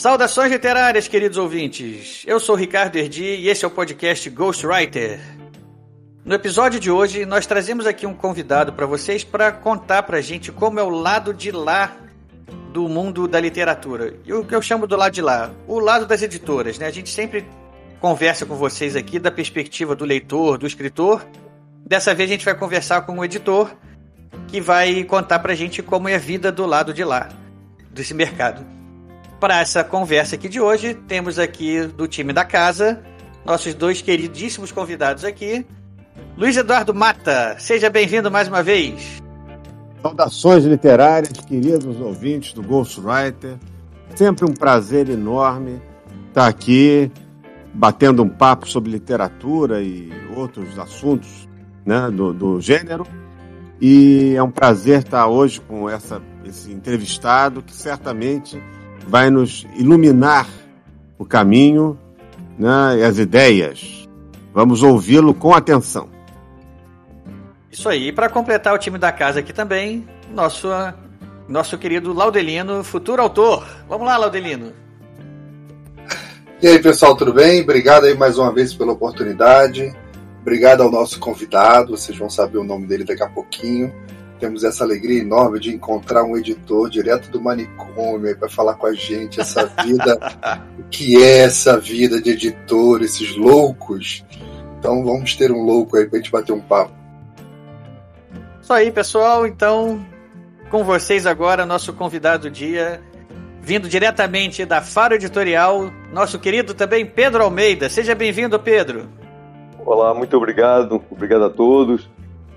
Saudações literárias, queridos ouvintes. Eu sou Ricardo Erdi e esse é o podcast Ghostwriter. No episódio de hoje, nós trazemos aqui um convidado para vocês para contar para a gente como é o lado de lá do mundo da literatura. E o que eu chamo do lado de lá, o lado das editoras, né? A gente sempre conversa com vocês aqui da perspectiva do leitor, do escritor. Dessa vez a gente vai conversar com um editor que vai contar para a gente como é a vida do lado de lá desse mercado. Para essa conversa aqui de hoje, temos aqui do time da casa nossos dois queridíssimos convidados aqui. Luiz Eduardo Mata, seja bem-vindo mais uma vez. Saudações literárias, queridos ouvintes do Ghostwriter. Sempre um prazer enorme estar aqui batendo um papo sobre literatura e outros assuntos né, do, do gênero. E é um prazer estar hoje com essa, esse entrevistado que certamente vai nos iluminar o caminho né, e as ideias. Vamos ouvi-lo com atenção. Isso aí. E para completar o time da casa aqui também, nosso, nosso querido Laudelino, futuro autor. Vamos lá, Laudelino. E aí, pessoal, tudo bem? Obrigado aí mais uma vez pela oportunidade. Obrigado ao nosso convidado, vocês vão saber o nome dele daqui a pouquinho. Temos essa alegria enorme de encontrar um editor direto do manicômio para falar com a gente essa vida, o que é essa vida de editor, esses loucos. Então vamos ter um louco aí para a gente bater um papo. Isso aí, pessoal. Então, com vocês agora, nosso convidado do dia, vindo diretamente da Faro Editorial, nosso querido também Pedro Almeida. Seja bem-vindo, Pedro. Olá, muito obrigado. Obrigado a todos.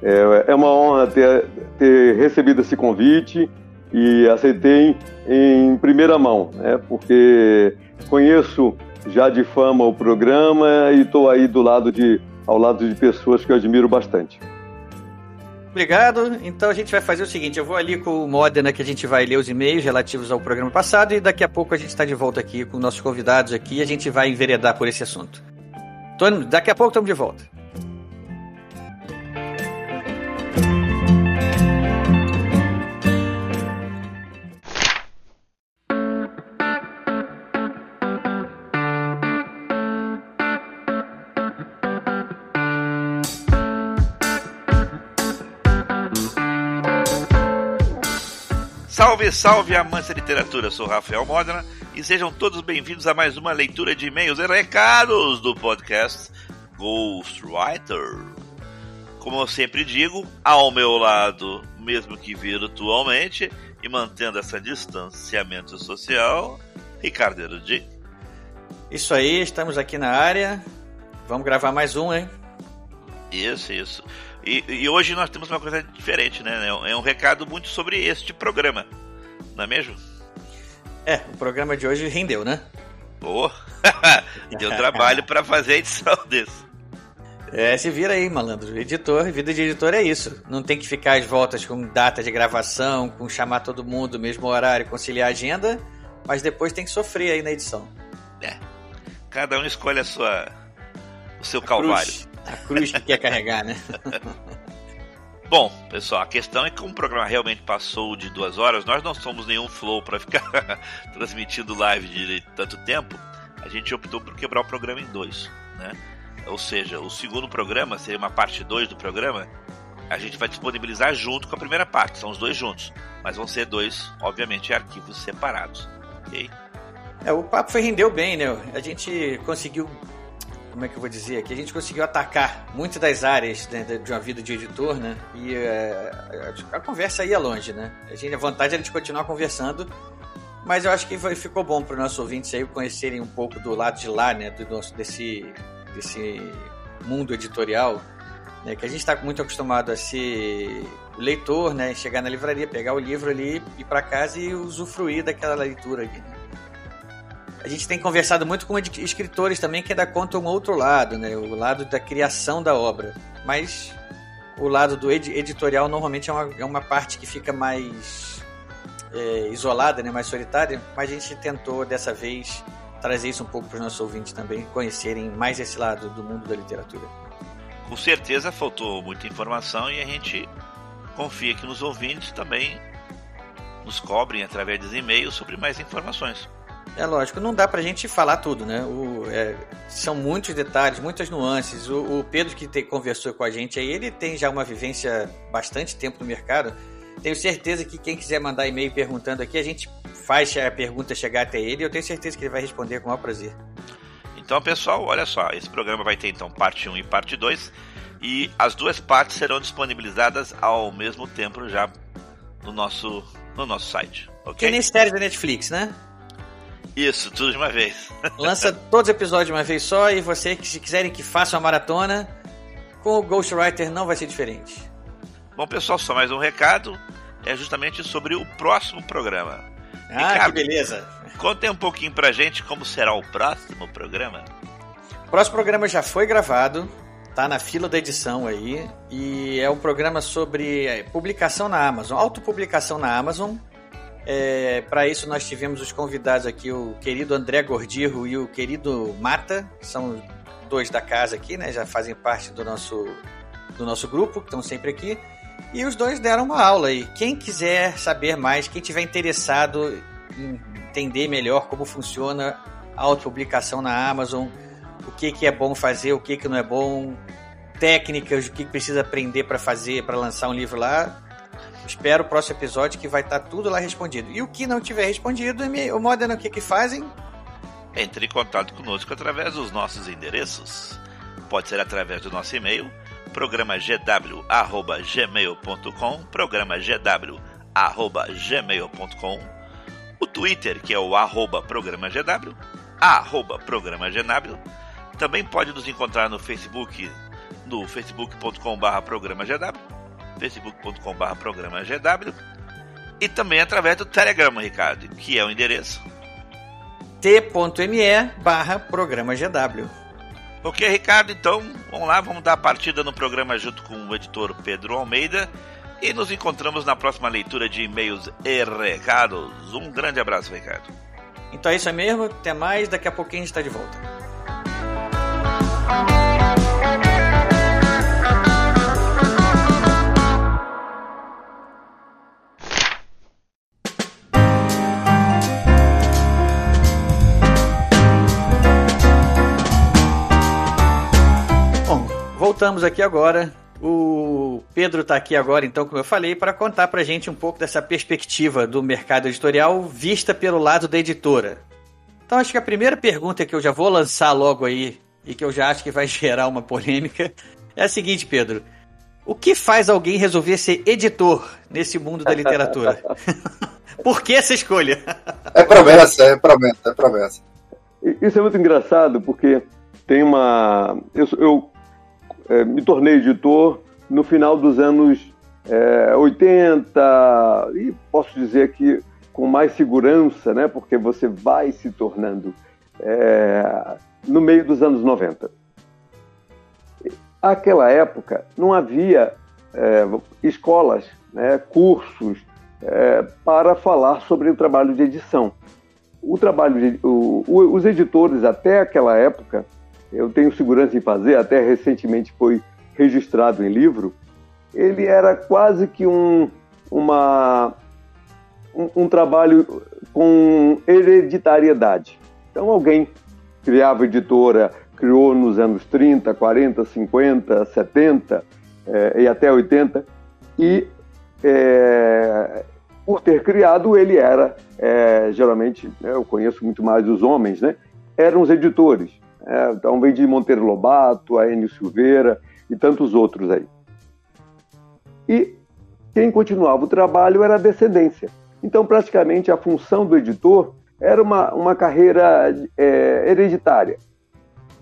É, é uma honra ter, ter recebido esse convite e aceitei em primeira mão, né? porque conheço já de fama o programa e estou aí do lado de, ao lado de pessoas que eu admiro bastante. Obrigado. Então a gente vai fazer o seguinte: eu vou ali com o Modena que a gente vai ler os e-mails relativos ao programa passado e daqui a pouco a gente está de volta aqui com nossos convidados aqui e a gente vai enveredar por esse assunto. Então, daqui a pouco estamos de volta. Salve, salve, amantes da literatura! Eu sou Rafael Modena e sejam todos bem-vindos a mais uma leitura de e-mails e recados do podcast Ghostwriter. Como eu sempre digo, ao meu lado, mesmo que virtualmente, e mantendo esse distanciamento social, Ricardo Erudi. Isso aí, estamos aqui na área. Vamos gravar mais um, hein? Isso, isso. E, e, hoje nós temos uma coisa diferente, né? É um recado muito sobre este programa, não é mesmo? É, o programa de hoje rendeu, né? Oh, deu trabalho para fazer a edição desse. É, se vira aí, malandro. Editor, vida de editor é isso. Não tem que ficar às voltas com data de gravação, com chamar todo mundo, mesmo horário, conciliar a agenda, mas depois tem que sofrer aí na edição. É. Cada um escolhe a sua, o seu a calvário. Cruz. A cruz que quer carregar, né? Bom, pessoal, a questão é que como o programa realmente passou de duas horas, nós não somos nenhum flow para ficar transmitindo live de tanto tempo. A gente optou por quebrar o programa em dois, né? Ou seja, o segundo programa seria uma parte 2 do programa. A gente vai disponibilizar junto com a primeira parte, são os dois juntos. Mas vão ser dois, obviamente, arquivos separados. Ok? É, o papo foi rendeu bem, né? A gente conseguiu como é que eu vou dizer aqui? A gente conseguiu atacar muitas das áreas né, de uma vida de editor, né? E é, a conversa ia longe, né? A, gente, a vontade era de continuar conversando, mas eu acho que foi, ficou bom para os nossos ouvintes aí conhecerem um pouco do lado de lá, né? Do nosso, desse, desse mundo editorial, né? Que a gente está muito acostumado a ser leitor, né? Chegar na livraria, pegar o livro ali, ir para casa e usufruir daquela leitura ali. Né? A gente tem conversado muito com escritores também que ainda contam um outro lado, né? O lado da criação da obra. Mas o lado do ed editorial normalmente é uma, é uma parte que fica mais é, isolada, né? mais solitária. Mas a gente tentou dessa vez trazer isso um pouco para os nossos ouvintes também, conhecerem mais esse lado do mundo da literatura. Com certeza faltou muita informação e a gente confia que nos ouvintes também nos cobrem através dos e-mails sobre mais informações. É lógico, não dá pra gente falar tudo, né? O, é, são muitos detalhes, muitas nuances. O, o Pedro que te, conversou com a gente aí, ele tem já uma vivência bastante tempo no mercado. Tenho certeza que quem quiser mandar e-mail perguntando aqui, a gente faz a pergunta chegar até ele e eu tenho certeza que ele vai responder com o maior prazer. Então, pessoal, olha só, esse programa vai ter então parte 1 e parte 2 e as duas partes serão disponibilizadas ao mesmo tempo já no nosso, no nosso site. Okay? Que nem série da Netflix, né? Isso, tudo de uma vez. Lança todos os episódios de uma vez só e você que se quiserem que faça uma maratona, com o Ghostwriter não vai ser diferente. Bom, pessoal, só mais um recado. É justamente sobre o próximo programa. Ah, Ricardo, que beleza. Conte um pouquinho pra gente como será o próximo programa. O próximo programa já foi gravado, tá na fila da edição aí, e é um programa sobre é, publicação na Amazon, autopublicação na Amazon. É, para isso nós tivemos os convidados aqui, o querido André Gordirro e o querido Mata, que são dois da casa aqui, né? Já fazem parte do nosso, do nosso grupo, que estão sempre aqui. E os dois deram uma aula aí. Quem quiser saber mais, quem tiver interessado em entender melhor como funciona a autopublicação na Amazon, o que, que é bom fazer, o que, que não é bom, técnicas, o que precisa aprender para fazer, para lançar um livro lá. Espero o próximo episódio que vai estar tá tudo lá respondido. E o que não tiver respondido, o Modern o que que fazem? Entre em contato conosco através dos nossos endereços. Pode ser através do nosso e-mail, programagw@gmail.com, programagw@gmail.com, o Twitter, que é o arroba programagw, arroba programagw, também pode nos encontrar no Facebook, no facebook.com.br programagw, facebook.com.br programagw, e também através do Telegram, Ricardo, que é o endereço t.me barra programa GW. Ok, Ricardo, então vamos lá, vamos dar a partida no programa junto com o editor Pedro Almeida e nos encontramos na próxima leitura de e-mails e recados. Um grande abraço, Ricardo. Então é isso mesmo, até mais, daqui a pouquinho a gente está de volta. Voltamos aqui agora o Pedro está aqui agora, então, como eu falei, para contar para a gente um pouco dessa perspectiva do mercado editorial vista pelo lado da editora. Então, acho que a primeira pergunta que eu já vou lançar logo aí, e que eu já acho que vai gerar uma polêmica, é a seguinte, Pedro. O que faz alguém resolver ser editor nesse mundo da literatura? Por que essa escolha? É promessa, é promessa, é promessa. Isso é muito engraçado, porque tem uma. Eu, eu é, me tornei editor no final dos anos é, 80 e posso dizer que com mais segurança, né, porque você vai se tornando é, no meio dos anos 90. Aquela época não havia é, escolas, né, cursos é, para falar sobre o trabalho de edição. O trabalho de, o, os editores até aquela época eu tenho segurança em fazer, até recentemente foi registrado em livro, ele era quase que um, uma, um, um trabalho com hereditariedade. Então, alguém criava editora, criou nos anos 30, 40, 50, 70 é, e até 80, e é, por ter criado, ele era, é, geralmente, eu conheço muito mais os homens, né? Eram os editores. É, então vem de Monteiro Lobato, a Enio Silveira e tantos outros aí. E quem continuava o trabalho era a descendência. Então, praticamente, a função do editor era uma, uma carreira é, hereditária.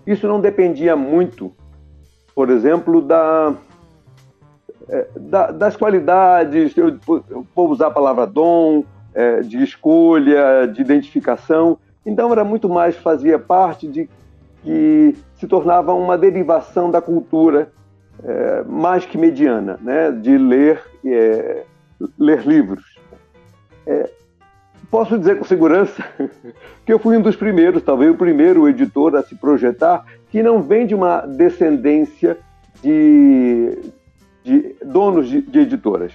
Isso não dependia muito, por exemplo, da, é, da das qualidades, eu, eu, vou usar a palavra dom, é, de escolha, de identificação Então era muito mais, fazia parte de que se tornava uma derivação da cultura é, mais que mediana, né, de ler, é, ler livros. É, posso dizer com segurança que eu fui um dos primeiros, talvez o primeiro editor a se projetar, que não vem de uma descendência de, de donos de, de, editoras.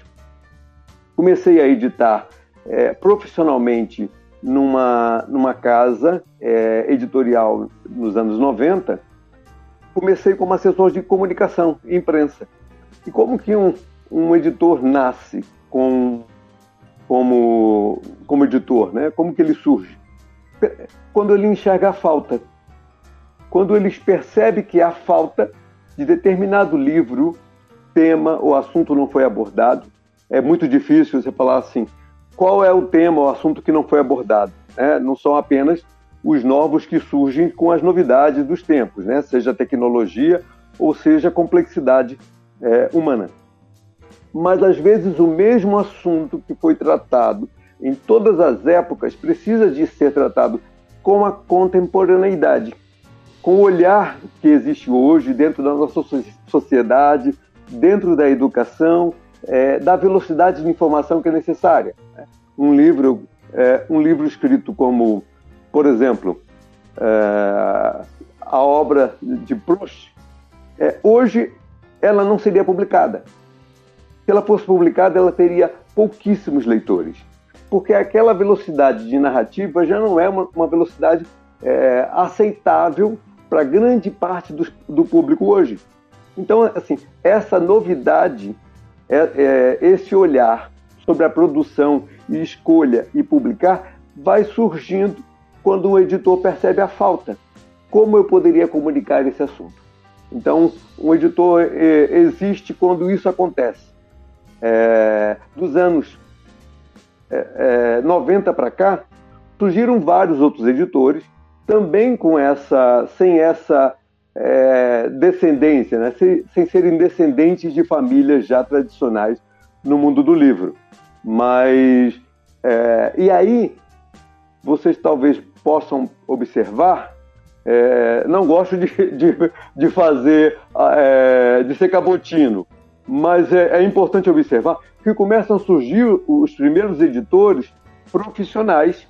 Comecei a editar é, profissionalmente numa, numa casa é, editorial nos anos 90. Comecei como assessor de comunicação imprensa. E como que um, um editor nasce com como, como editor, né? Como que ele surge? Quando ele enxerga a falta. Quando ele percebe que a falta de determinado livro, tema ou assunto não foi abordado. É muito difícil você falar assim, qual é o tema ou assunto que não foi abordado. Né? Não são apenas os novos que surgem com as novidades dos tempos, né? seja tecnologia ou seja complexidade é, humana mas às vezes o mesmo assunto que foi tratado em todas as épocas precisa de ser tratado com a contemporaneidade, com o olhar que existe hoje dentro da nossa sociedade, dentro da educação, é, da velocidade de informação que é necessária. Um livro, é, um livro escrito como, por exemplo, é, a obra de Proust, é, hoje ela não seria publicada se ela fosse publicada, ela teria pouquíssimos leitores, porque aquela velocidade de narrativa já não é uma, uma velocidade é, aceitável para grande parte do, do, público hoje. Então, assim, essa novidade, é, é, esse olhar sobre a produção e escolha e publicar vai surgindo quando o editor percebe a falta. Como eu poderia comunicar esse assunto? Então, um editor é, existe quando isso acontece é, dos anos é, 90 é, para cá, surgiram vários outros editores, também com essa, sem essa é, descendência, né? sem, sem serem descendentes de famílias já tradicionais no mundo do livro. Mas, é, e aí, vocês talvez possam observar é, não gosto de, de, de fazer, é, de ser cabotino, mas é, é importante observar que começam a surgir os primeiros editores profissionais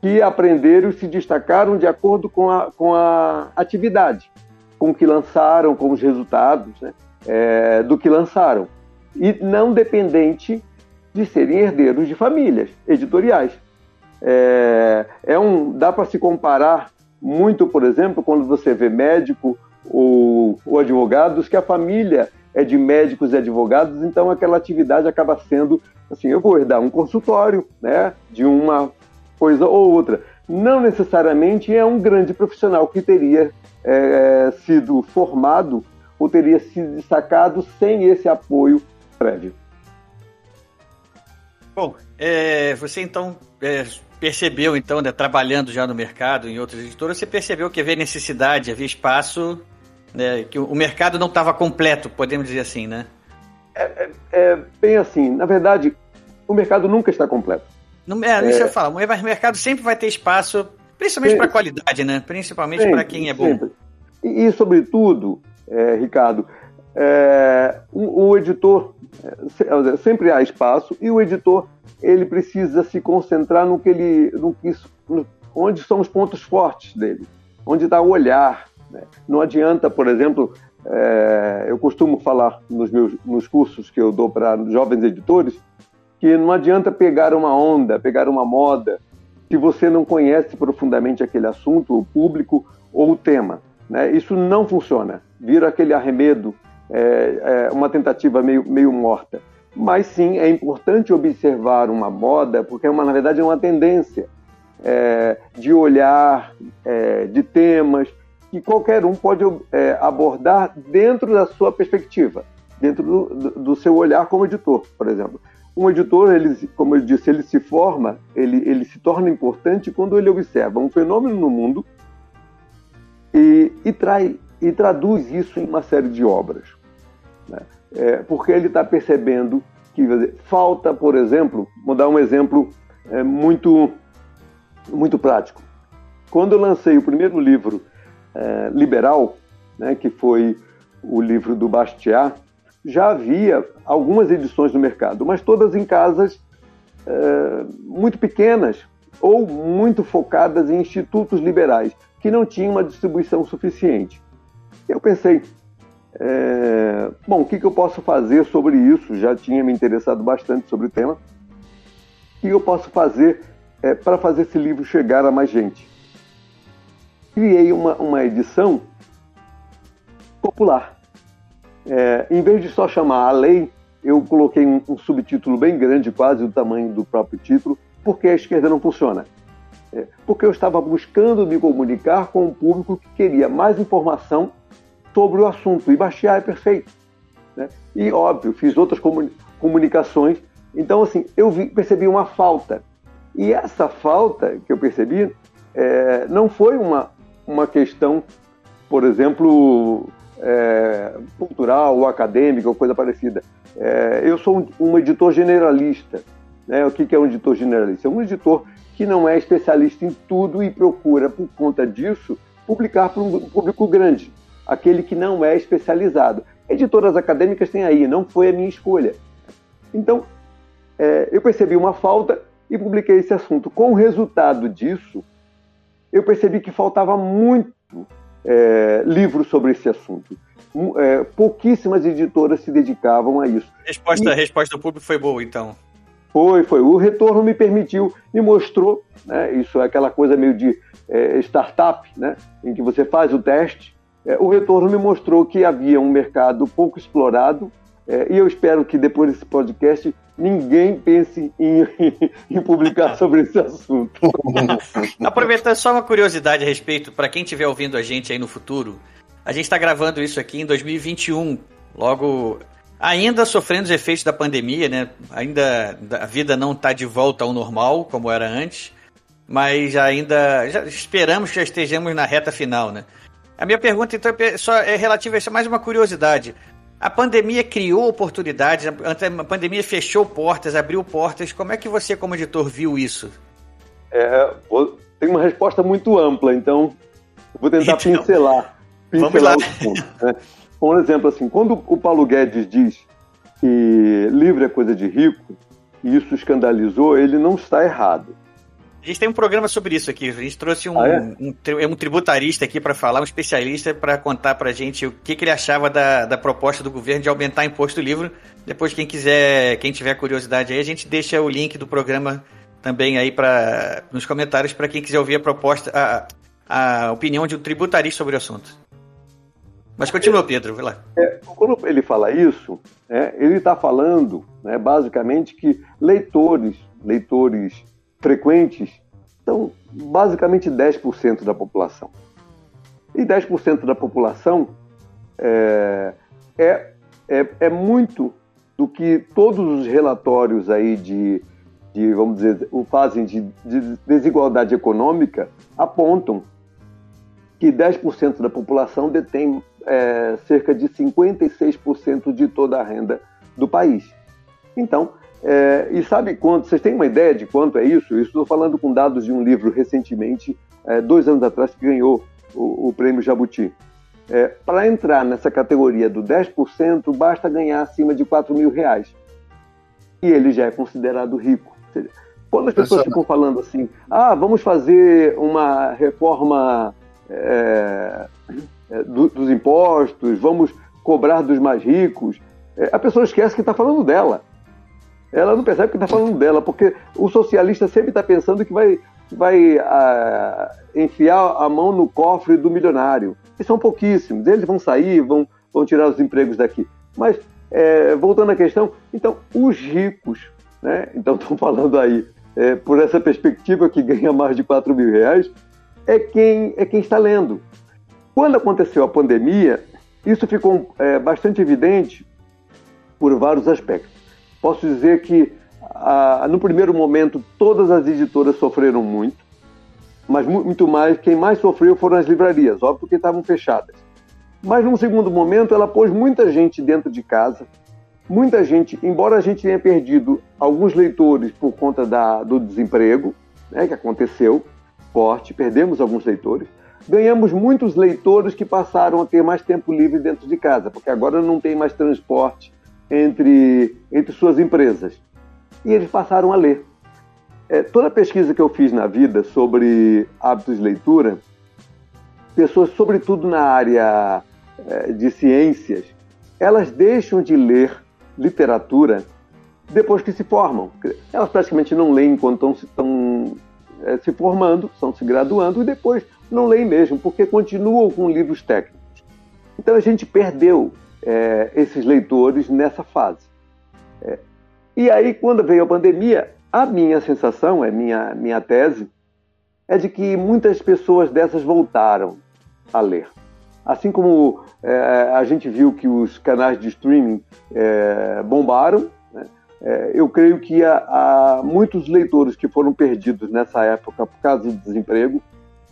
que aprenderam e se destacaram de acordo com a, com a atividade, com o que lançaram, com os resultados né, é, do que lançaram. E não dependente de serem herdeiros de famílias editoriais. É, é um, dá para se comparar muito, por exemplo, quando você vê médico ou, ou advogados, que a família é de médicos e advogados, então aquela atividade acaba sendo assim, eu vou herdar um consultório, né, de uma coisa ou outra. Não necessariamente é um grande profissional que teria é, sido formado ou teria se destacado sem esse apoio prévio. Bom, é, você então é, percebeu, então, né, trabalhando já no mercado, em outras editoras, você percebeu que havia necessidade, havia espaço né, que o mercado não estava completo, podemos dizer assim, né? É, é, é, bem assim. Na verdade, o mercado nunca está completo. Não, é, deixa é... eu falar. O mercado sempre vai ter espaço, principalmente para qualidade, né? Principalmente para quem é bom. Sempre. E, e sobretudo, é, Ricardo, é, o, o, editor sempre há espaço e o editor ele precisa se concentrar no que ele, no que, no, onde são os pontos fortes dele, onde está o olhar, né? Não adianta, por exemplo, é, eu costumo falar nos meus nos cursos que eu dou para jovens editores que não adianta pegar uma onda, pegar uma moda, se você não conhece profundamente aquele assunto, o público ou o tema. Né? Isso não funciona. Vira aquele arremedo, é, é uma tentativa meio, meio morta. Mas sim, é importante observar uma moda, porque é uma, na verdade é uma tendência é, de olhar, é, de temas, que qualquer um pode é, abordar dentro da sua perspectiva, dentro do, do, seu olhar como editor, por exemplo. Um editor, ele, como eu disse, ele se forma, ele, ele se torna importante quando ele observa um fenômeno no mundo e, e, trai, e traduz isso em uma série de obras. Né? É, porque ele está percebendo que dizer, falta, por exemplo, vou dar um exemplo é, muito, muito prático quando eu lancei o primeiro livro é, liberal, né, que foi o livro do Bastiat, já havia algumas edições no mercado, mas todas em casas é, muito pequenas ou muito focadas em institutos liberais, que não tinham uma distribuição suficiente. Eu pensei, é, bom, o que, que, eu posso fazer sobre isso? Já tinha me interessado bastante sobre o tema. O que eu posso fazer é, para fazer esse livro chegar a mais gente? Criei uma, uma edição popular. É, em vez de só chamar a lei, eu coloquei um, um, subtítulo bem grande, quase o tamanho do próprio título, porque a esquerda não funciona. É, porque eu estava buscando me comunicar com um público que queria mais informação sobre o assunto. E Bastiat é perfeito. Né? E, óbvio, fiz outras comunicações. Então, assim, eu vi, percebi uma falta. E essa falta que eu percebi é, não foi uma, uma questão, por exemplo, é, cultural ou acadêmica ou coisa parecida. É, eu sou um, um editor generalista. Né? O que, que é um editor generalista? É um editor que não é especialista em tudo e procura, por conta disso, publicar para um público grande, aquele que não é especializado. Editoras acadêmicas têm aí, não foi a minha escolha. Então, é, eu percebi uma falta e publiquei esse assunto. Com o resultado disso, eu percebi que faltava muito é, livros sobre esse assunto. É, pouquíssimas editoras se dedicavam a isso. Resposta, e... A resposta do público foi boa, então. Foi, foi. O retorno me permitiu, me mostrou, né, isso é aquela coisa meio de é, startup, né, em que você faz o teste. É, o retorno me mostrou que havia um mercado pouco explorado é, e eu espero que depois desse podcast ninguém pense em, em publicar sobre esse assunto. Aproveitando só uma curiosidade a respeito, para quem estiver ouvindo a gente aí no futuro, a gente está gravando isso aqui em 2021, logo ainda sofrendo os efeitos da pandemia, né? Ainda a vida não está de volta ao normal como era antes, mas ainda já esperamos que já estejamos na reta final, né? A minha pergunta então é só é relativa a isso, mais uma curiosidade. A pandemia criou oportunidades, a pandemia fechou portas, abriu portas. Como é que você, como editor, viu isso? É, tem uma resposta muito ampla, então vou tentar então, pincelar, pincelar os pontos. Né? Por exemplo, assim, quando o Paulo Guedes diz que livre é coisa de rico, e isso escandalizou, ele não está errado. A gente tem um programa sobre isso aqui. A gente trouxe um, ah, é? um, um, tributarista aqui para falar, um especialista para contar para a gente o que, que, ele achava da, da proposta do governo de aumentar o imposto livre. Depois, quem quiser, quem tiver curiosidade aí, a gente deixa o link do programa também aí para nos comentários para quem quiser ouvir a proposta, a, a opinião de um tributarista sobre o assunto. Mas continua, Pedro, vai lá. É, quando ele fala isso, é, ele está falando, né, basicamente, que leitores, leitores frequentes são basicamente 10% da população. E 10% da população é, é, é, é, muito do que todos os relatórios aí de, de vamos dizer, fazem de, de desigualdade econômica apontam que 10% da população detém é, cerca de 56% de toda a renda do país. Então, é, e sabe quanto? Vocês têm uma ideia de quanto é isso? Eu estou falando com dados de um livro recentemente, é, dois anos atrás, que ganhou o, o prêmio Jabuti. É, Para entrar nessa categoria do 10%, basta ganhar acima de 4 mil reais. E ele já é considerado rico. Seja, quando as pessoas ficam falando assim, ah, vamos fazer uma reforma é, é, do, dos impostos, vamos cobrar dos mais ricos, é, a pessoa esquece que está falando dela ela não percebe que está falando dela, porque o socialista sempre está pensando que vai, vai ah, enfiar a mão no cofre do milionário. E são pouquíssimos. Eles vão sair, vão, vão tirar os empregos daqui. Mas, é, voltando à questão, então, os ricos, né? Então, estão falando aí, é, por essa perspectiva que ganha mais de 4 mil reais, é quem, é quem está lendo. Quando aconteceu a pandemia, isso ficou é, bastante evidente por vários aspectos. Posso dizer que, ah, no primeiro momento, todas as editoras sofreram muito, mas muito mais, quem mais sofreu foram as livrarias, óbvio que estavam fechadas. Mas, num segundo momento, ela pôs muita gente dentro de casa, muita gente, embora a gente tenha perdido alguns leitores por conta da, do desemprego, né, que aconteceu, transporte, perdemos alguns leitores. Ganhamos muitos leitores que passaram a ter mais tempo livre dentro de casa, porque agora não tem mais transporte entre, entre suas empresas. E eles passaram a ler. É, toda pesquisa que eu fiz na vida sobre hábitos de leitura, pessoas, sobretudo na área é, de ciências, elas deixam de ler literatura depois que se formam. Elas praticamente não leem enquanto estão é, se formando, estão se graduando, e depois não leem mesmo, porque continuam com livros técnicos. Então a gente perdeu é, esses leitores nessa fase. É, e aí, quando veio a pandemia, a minha sensação, é minha, minha tese, é de que muitas pessoas dessas voltaram a ler. Assim como é, a gente viu que os canais de streaming é, bombaram, né? é, eu creio que há, há, muitos leitores que foram perdidos nessa época por causa de desemprego.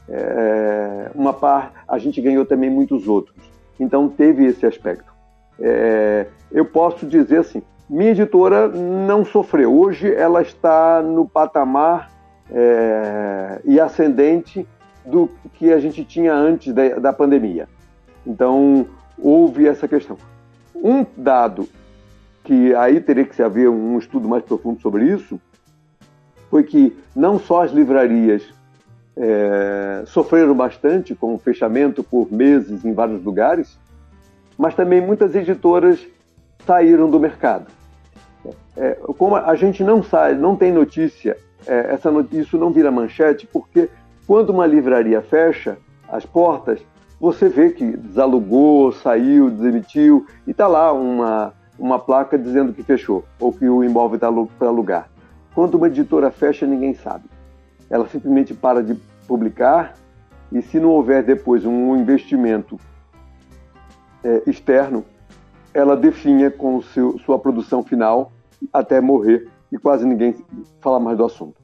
É, uma parte, a gente ganhou também muitos outros. Então teve esse aspecto. É, eu posso dizer assim, minha editora não sofreu. Hoje ela está no patamar é, e ascendente do que a gente tinha antes da, da pandemia. Então, houve essa questão. Um dado que aí teria que se haver um estudo mais profundo sobre isso foi que não só as livrarias é, sofreram bastante com o fechamento por meses em vários lugares, mas também muitas editoras saíram do mercado. É, como a gente não sai, não tem notícia, é, essa notícia, isso não vira manchete, porque quando uma livraria fecha as portas, você vê que desalugou, saiu, desemitiu, e está lá uma, uma placa dizendo que fechou, ou que o imóvel está para alugar. Quando uma editora fecha, ninguém sabe. Ela simplesmente para de publicar, e se não houver depois um investimento é, externo, ela definha com seu, sua produção final até morrer e quase ninguém fala mais do assunto.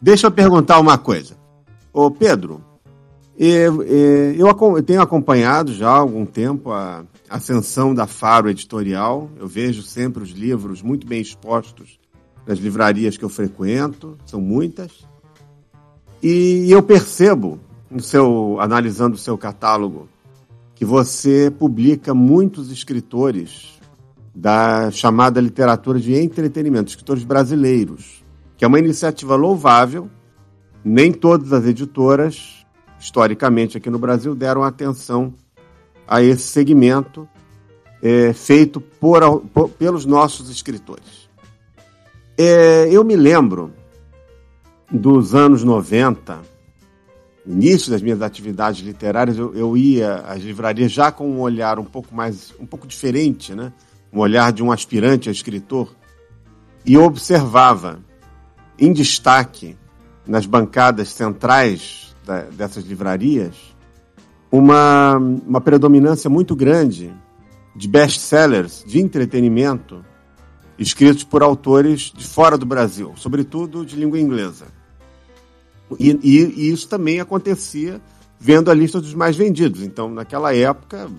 Deixa eu perguntar uma coisa. Ô Pedro, eu, eu tenho acompanhado já há algum tempo a ascensão da Faro Editorial. Eu vejo sempre os livros muito bem expostos nas livrarias que eu frequento, são muitas. E eu percebo, no seu, analisando o seu catálogo, que você publica muitos escritores da chamada literatura de entretenimento, escritores brasileiros, que é uma iniciativa louvável. Nem todas as editoras, historicamente aqui no Brasil, deram atenção a esse segmento é, feito por, por, pelos nossos escritores. É, eu me lembro dos anos 90, início das minhas atividades literárias, eu, eu ia às livrarias já com um olhar um pouco mais, um pouco diferente, né? um olhar de um aspirante a escritor, e eu observava em destaque nas bancadas centrais da, dessas livrarias uma, uma predominância muito grande de best-sellers de entretenimento escritos por autores de fora do Brasil, sobretudo de língua inglesa. E, e, e, isso também acontecia vendo a lista dos mais vendidos. Então, naquela época,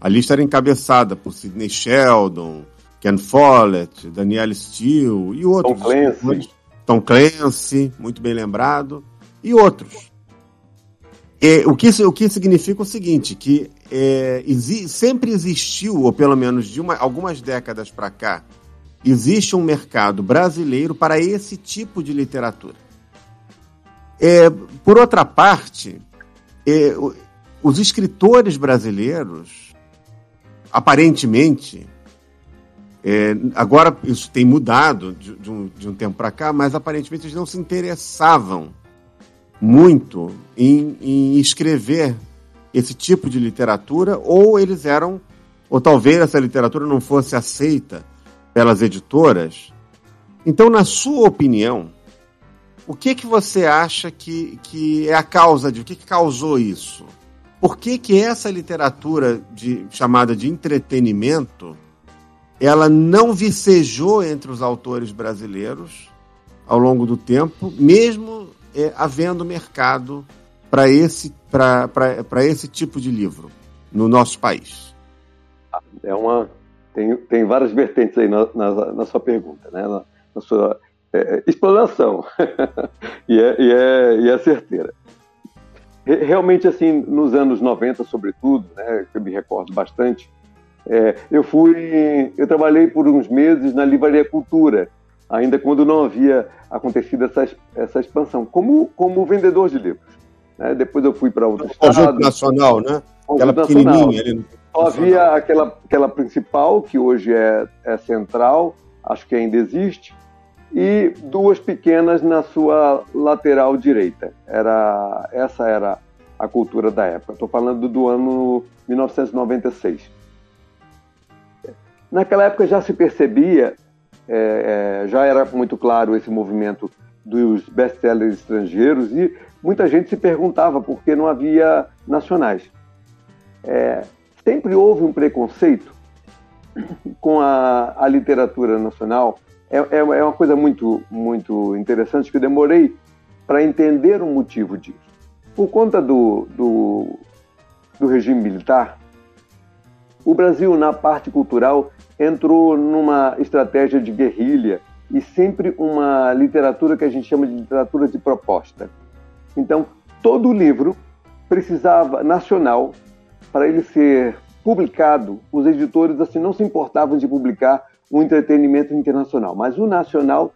a lista era encabeçada por Sidney Sheldon, Ken Follett, Daniel Steele e outros. Tom Clancy. Tom Clancy, muito bem lembrado, e outros. E, o, que, o que significa o seguinte, que é, exi sempre existiu, ou pelo menos de uma, algumas décadas para cá, existe um mercado brasileiro para esse tipo de literatura. É, por outra parte, é, os escritores brasileiros, aparentemente, é, agora isso tem mudado de, de, um, de um, tempo para cá, mas aparentemente eles não se interessavam muito em, em, escrever esse tipo de literatura, ou eles eram, ou talvez essa literatura não fosse aceita pelas editoras. Então, na sua opinião, o que que você acha que, que é a causa de o que, que causou isso? Por que que essa literatura de, chamada de entretenimento ela não vicejou entre os autores brasileiros ao longo do tempo, mesmo é, havendo mercado para esse, esse tipo de livro no nosso país? É uma tem, tem várias vertentes aí na, na, na sua pergunta, né? Na, na sua, é exploração. e, é, e, é, e é certeira. Realmente, assim, nos anos 90, sobretudo, né, que eu me recordo bastante, é, eu fui, eu trabalhei por uns meses na Livraria Cultura, ainda quando não havia acontecido essa, essa expansão, como, como vendedor de livros. Né? Depois eu fui para outros estados. Conjunto Nacional, né? Aquela pequenininha ali. Só havia aquela, aquela principal, que hoje é, é central, acho que ainda existe, e duas pequenas na sua lateral direita. Era essa era a cultura da época. Estou falando do ano 1996. Naquela época já se percebia, é, é, já era muito claro esse movimento dos best-sellers estrangeiros e muita gente se perguntava por que não havia nacionais. É, sempre houve um preconceito com a, a literatura nacional é, é, é uma coisa muito, muito interessante que eu demorei para entender o motivo disso. Por conta do, do, do regime militar, o Brasil, na parte cultural, entrou numa estratégia de guerrilha e sempre uma literatura que a gente chama de literatura de proposta. Então, todo livro precisava, nacional, para ele ser publicado, os editores assim não se importavam de publicar o entretenimento internacional, mas o nacional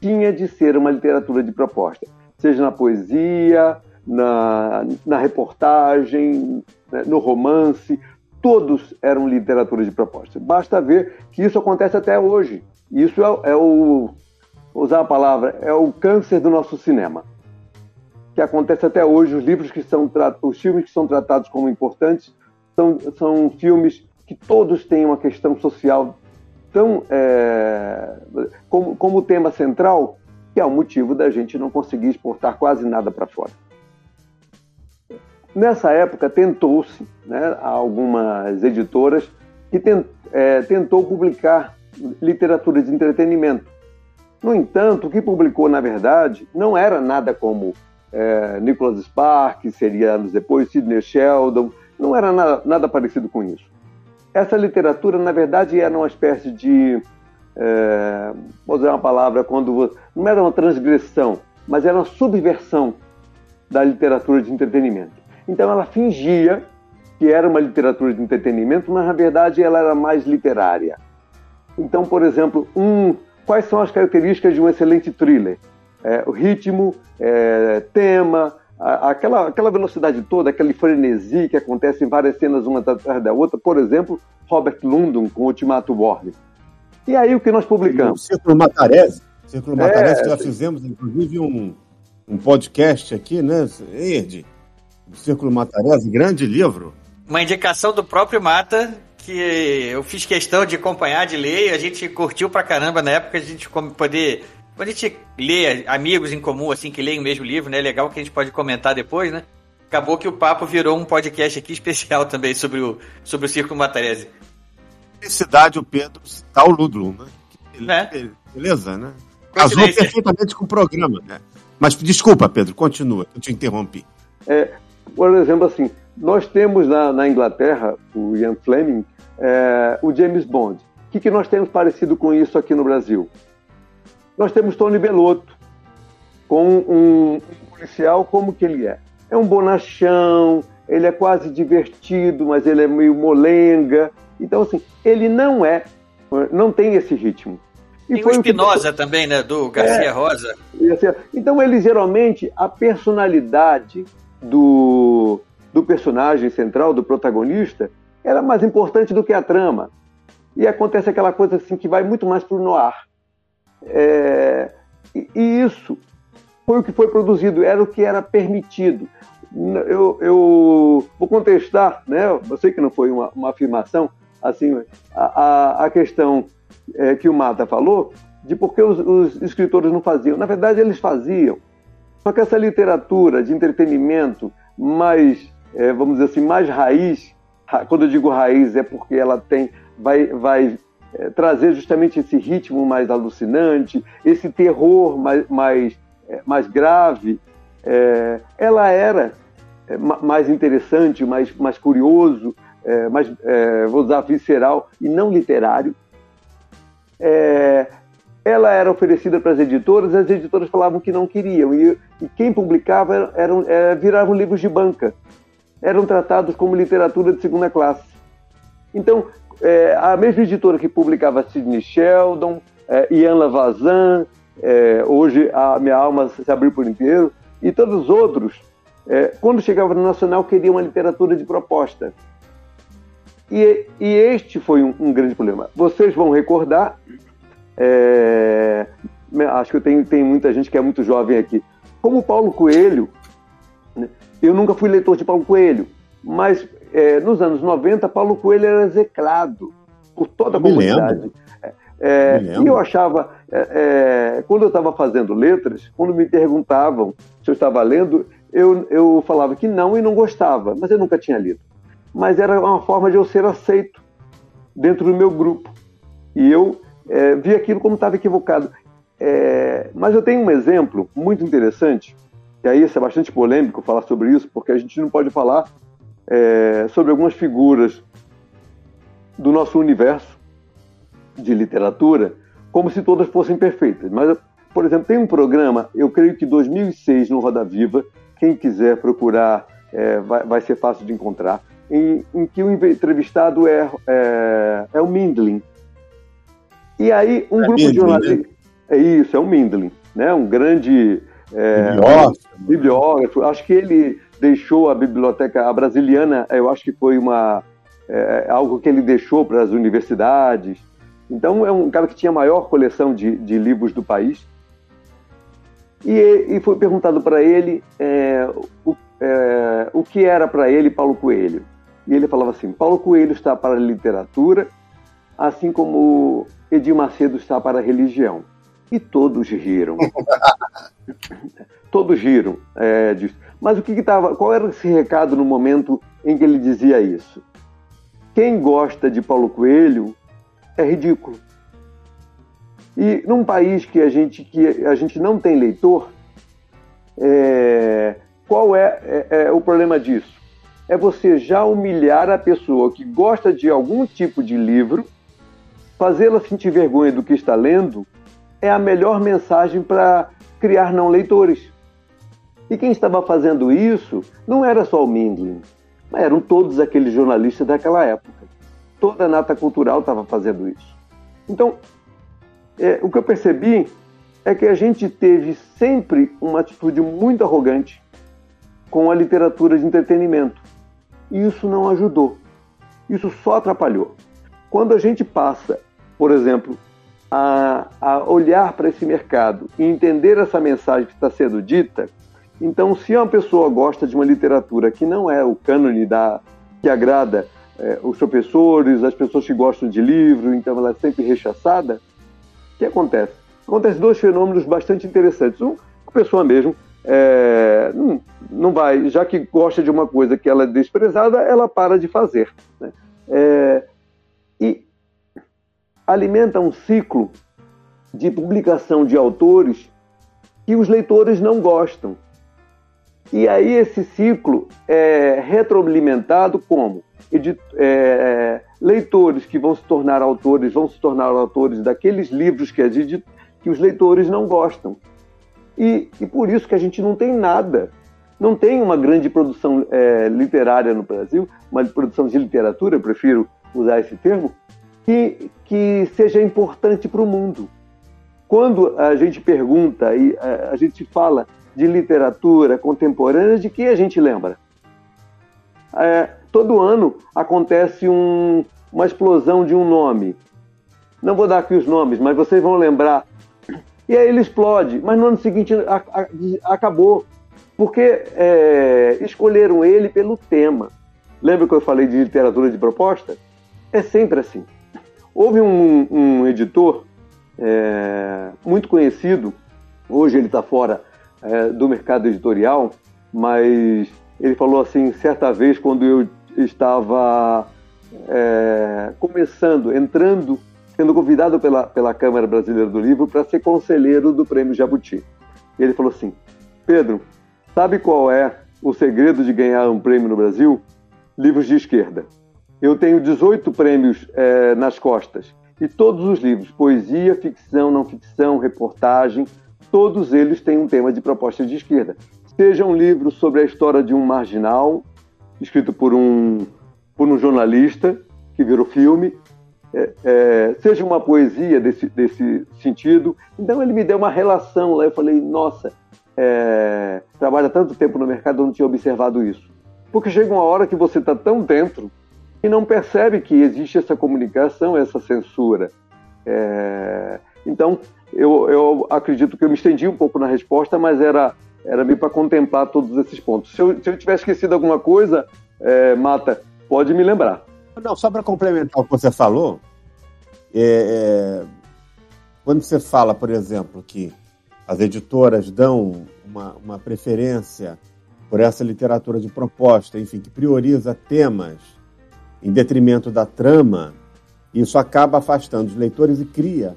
tinha de ser uma literatura de proposta, seja na poesia, na, na reportagem, né, no romance, todos eram literatura de proposta. Basta ver que isso acontece até hoje. Isso é, é o, usar a palavra, é o câncer do nosso cinema. Que acontece até hoje, os livros que são, os filmes que são tratados como importantes são, são filmes que todos têm uma questão social tão é, como, como tema central, que é o motivo da gente não conseguir exportar quase nada para fora. Nessa época tentou-se, né, algumas editoras que tent, é, tentou publicar literatura de entretenimento. No entanto, o que publicou na verdade não era nada como é, Nicholas Spark, seria anos depois Sidney Sheldon, não era nada, nada parecido com isso. Essa literatura, na verdade, era uma espécie de. É, vou usar uma palavra quando. Não era uma transgressão, mas era uma subversão da literatura de entretenimento. Então ela fingia que era uma literatura de entretenimento, mas na verdade ela era mais literária. Então, por exemplo, um, quais são as características de um excelente thriller? É, o ritmo, é, tema, aquela, aquela velocidade toda, aquele frenesi que acontece em várias cenas uma atrás da outra, por exemplo, Robert Lundon com Ultimato Borne. E aí o que nós publicamos? O Círculo Matarese, Círculo Matarese, é, que já fizemos, inclusive, um, um podcast aqui, né, Ed? O Círculo Matarese, grande livro. Uma indicação do próprio Mata, que eu fiz questão de acompanhar, de ler, e a gente curtiu pra caramba na época, a gente poder quando a gente lê amigos em comum, assim, que leem o mesmo livro, né? É legal que a gente pode comentar depois, né? Acabou que o papo virou um podcast aqui especial também sobre o, sobre o Círculo Matarese. Felicidade o Pedro citar o Ludlum, né? É. Beleza, né? Casou perfeitamente com o programa, né? Mas desculpa, Pedro, continua, eu te interrompi. É, por exemplo, assim, nós temos na, na Inglaterra, o Ian Fleming, é, o James Bond. O que, que nós temos parecido com isso aqui no Brasil? Nós temos Tony Belotto, com um, policial como que ele é. É um bonachão, ele é quase divertido, mas ele é meio molenga. Então, assim, ele não é, não tem esse ritmo. E tem o Espinosa que... também, né, do Garcia é, Rosa. Então, ele geralmente, a personalidade do, do personagem central, do protagonista, era mais importante do que a trama. E acontece aquela coisa assim que vai muito mais para o noir. É, e, e isso foi o que foi produzido, era o que era permitido. Eu, eu vou contestar, né? Eu sei que não foi uma, uma afirmação, assim, a, a questão é, que o Mata falou de por que os, os, escritores não faziam. Na verdade, eles faziam. Só que essa literatura de entretenimento mais, é, vamos dizer assim, mais raiz, quando eu digo raiz é porque ela tem, vai, vai é, trazer justamente esse ritmo mais alucinante, esse terror mais, mais, é, mais grave, é, ela era é, mais interessante, mais, mais curioso, é, mais, é, vou usar visceral e não literário. ela era oferecida para as editoras, as editoras falavam que não queriam, e, e quem publicava eram, viravam livros de banca. Eram tratados como literatura de segunda classe. Então, é, a mesma editora que publicava Sidney Sheldon, é, Ian Lavazan, é, hoje a minha alma se abriu por inteiro, e todos os outros, é, quando chegava no Nacional, queriam uma literatura de proposta. E, e este foi um, um, grande problema. Vocês vão recordar, é, acho que tem, tem muita gente que é muito jovem aqui, como Paulo Coelho, né, eu nunca fui leitor de Paulo Coelho, mas é, nos anos 90, Paulo Coelho era execrado por toda a comunidade. É, é e eu achava, é, é, quando eu estava fazendo letras, quando me perguntavam se eu estava lendo, eu, eu falava que não e não gostava, mas eu nunca tinha lido. Mas era uma forma de eu ser aceito dentro do meu grupo. E eu é, vi aquilo como estava equivocado. É, mas eu tenho um exemplo muito interessante, e aí isso é bastante polêmico falar sobre isso, porque a gente não pode falar é, sobre algumas figuras do nosso universo de literatura como se todas fossem perfeitas. Mas, por exemplo, tem um programa, eu creio que 2006 no Roda Viva, quem quiser procurar é, vai, vai, ser fácil de encontrar, em, em que o entrevistado é, é, é, o Mindlin. E aí um é grupo Mindlin, de jornalistas... Né? É isso, é o Mindlin, né? um grande é, bibliógrafo. bibliógrafo. Acho que ele deixou a biblioteca a brasiliana, eu acho que foi uma é, algo que ele deixou para as universidades. Então é um cara que tinha a maior coleção de, de livros do país. E, e foi perguntado para ele é, o, é, o que era para ele Paulo Coelho. E ele falava assim: Paulo Coelho está para a literatura, assim como Edir Macedo está para a religião. E todos riram. todos riram é, disso. Mas o que estava? Qual era esse recado no momento em que ele dizia isso? Quem gosta de Paulo Coelho é ridículo. E num país que a gente, que a gente não tem leitor, é, qual é, é, é o problema disso? É você já humilhar a pessoa que gosta de algum tipo de livro, fazê-la sentir vergonha do que está lendo, é a melhor mensagem para criar não leitores. E quem estava fazendo isso não era só o Mindlin, mas eram todos aqueles jornalistas daquela época. Toda a nata cultural estava fazendo isso. Então, é, o que eu percebi é que a gente teve sempre uma atitude muito arrogante com a literatura de entretenimento. E isso não ajudou. Isso só atrapalhou. Quando a gente passa, por exemplo, a, a olhar para esse mercado e entender essa mensagem que está sendo dita, então, se uma pessoa gosta de uma literatura que não é o cânone da que agrada é, os professores, as pessoas que gostam de livro, então ela é sempre rechaçada, o que acontece? Acontece dois fenômenos bastante interessantes. Um, a pessoa mesmo é, não, vai, já que gosta de uma coisa que ela é desprezada, ela para de fazer. Né? É, e alimenta um ciclo de publicação de autores que os leitores não gostam. E aí esse ciclo é retroalimentado como? É, leitores que vão se tornar autores, vão se tornar autores daqueles livros que, que os leitores não gostam. E, e, por isso que a gente não tem nada. Não tem uma grande produção é, literária no Brasil, uma produção de literatura, eu prefiro usar esse termo, que, que seja importante para o mundo. Quando a gente pergunta e a, a gente fala de literatura contemporânea, de que a gente lembra? É, todo ano acontece um, uma explosão de um nome. Não vou dar aqui os nomes, mas vocês vão lembrar. E aí ele explode, mas no ano seguinte a, a, acabou. Porque é, escolheram ele pelo tema. Lembra que eu falei de literatura de proposta? É sempre assim. Houve um, um editor é, muito conhecido, hoje ele está fora é, do mercado editorial, mas ele falou assim, certa vez, quando eu estava é, começando, entrando, sendo convidado pela, pela Câmara Brasileira do Livro para ser conselheiro do Prêmio Jabuti. Ele falou assim: Pedro, sabe qual é o segredo de ganhar um prêmio no Brasil? Livros de esquerda. Eu tenho 18 prêmios é, nas costas E todos os livros, poesia, ficção, não ficção, reportagem, todos eles têm um tema de proposta de esquerda. Seja um livro sobre a história de um marginal, escrito por um, por um jornalista, que virou filme, é, é, seja uma poesia desse, desse sentido. Então ele me deu uma relação lá. Eu falei, nossa, é, trabalha tanto tempo no mercado, eu não tinha observado isso. Porque chega uma hora que você está tão dentro e não percebe que existe essa comunicação, essa censura. É, então, eu, eu, acredito que eu me estendi um pouco na resposta, mas era, era meio para contemplar todos esses pontos. Se eu, se eu tiver esquecido alguma coisa, é, Mata, pode me lembrar. Não, só para complementar o que você falou, é, é, quando você fala, por exemplo, que as editoras dão uma, uma preferência por essa literatura de proposta, enfim, que prioriza temas em detrimento da trama, isso acaba afastando os leitores e cria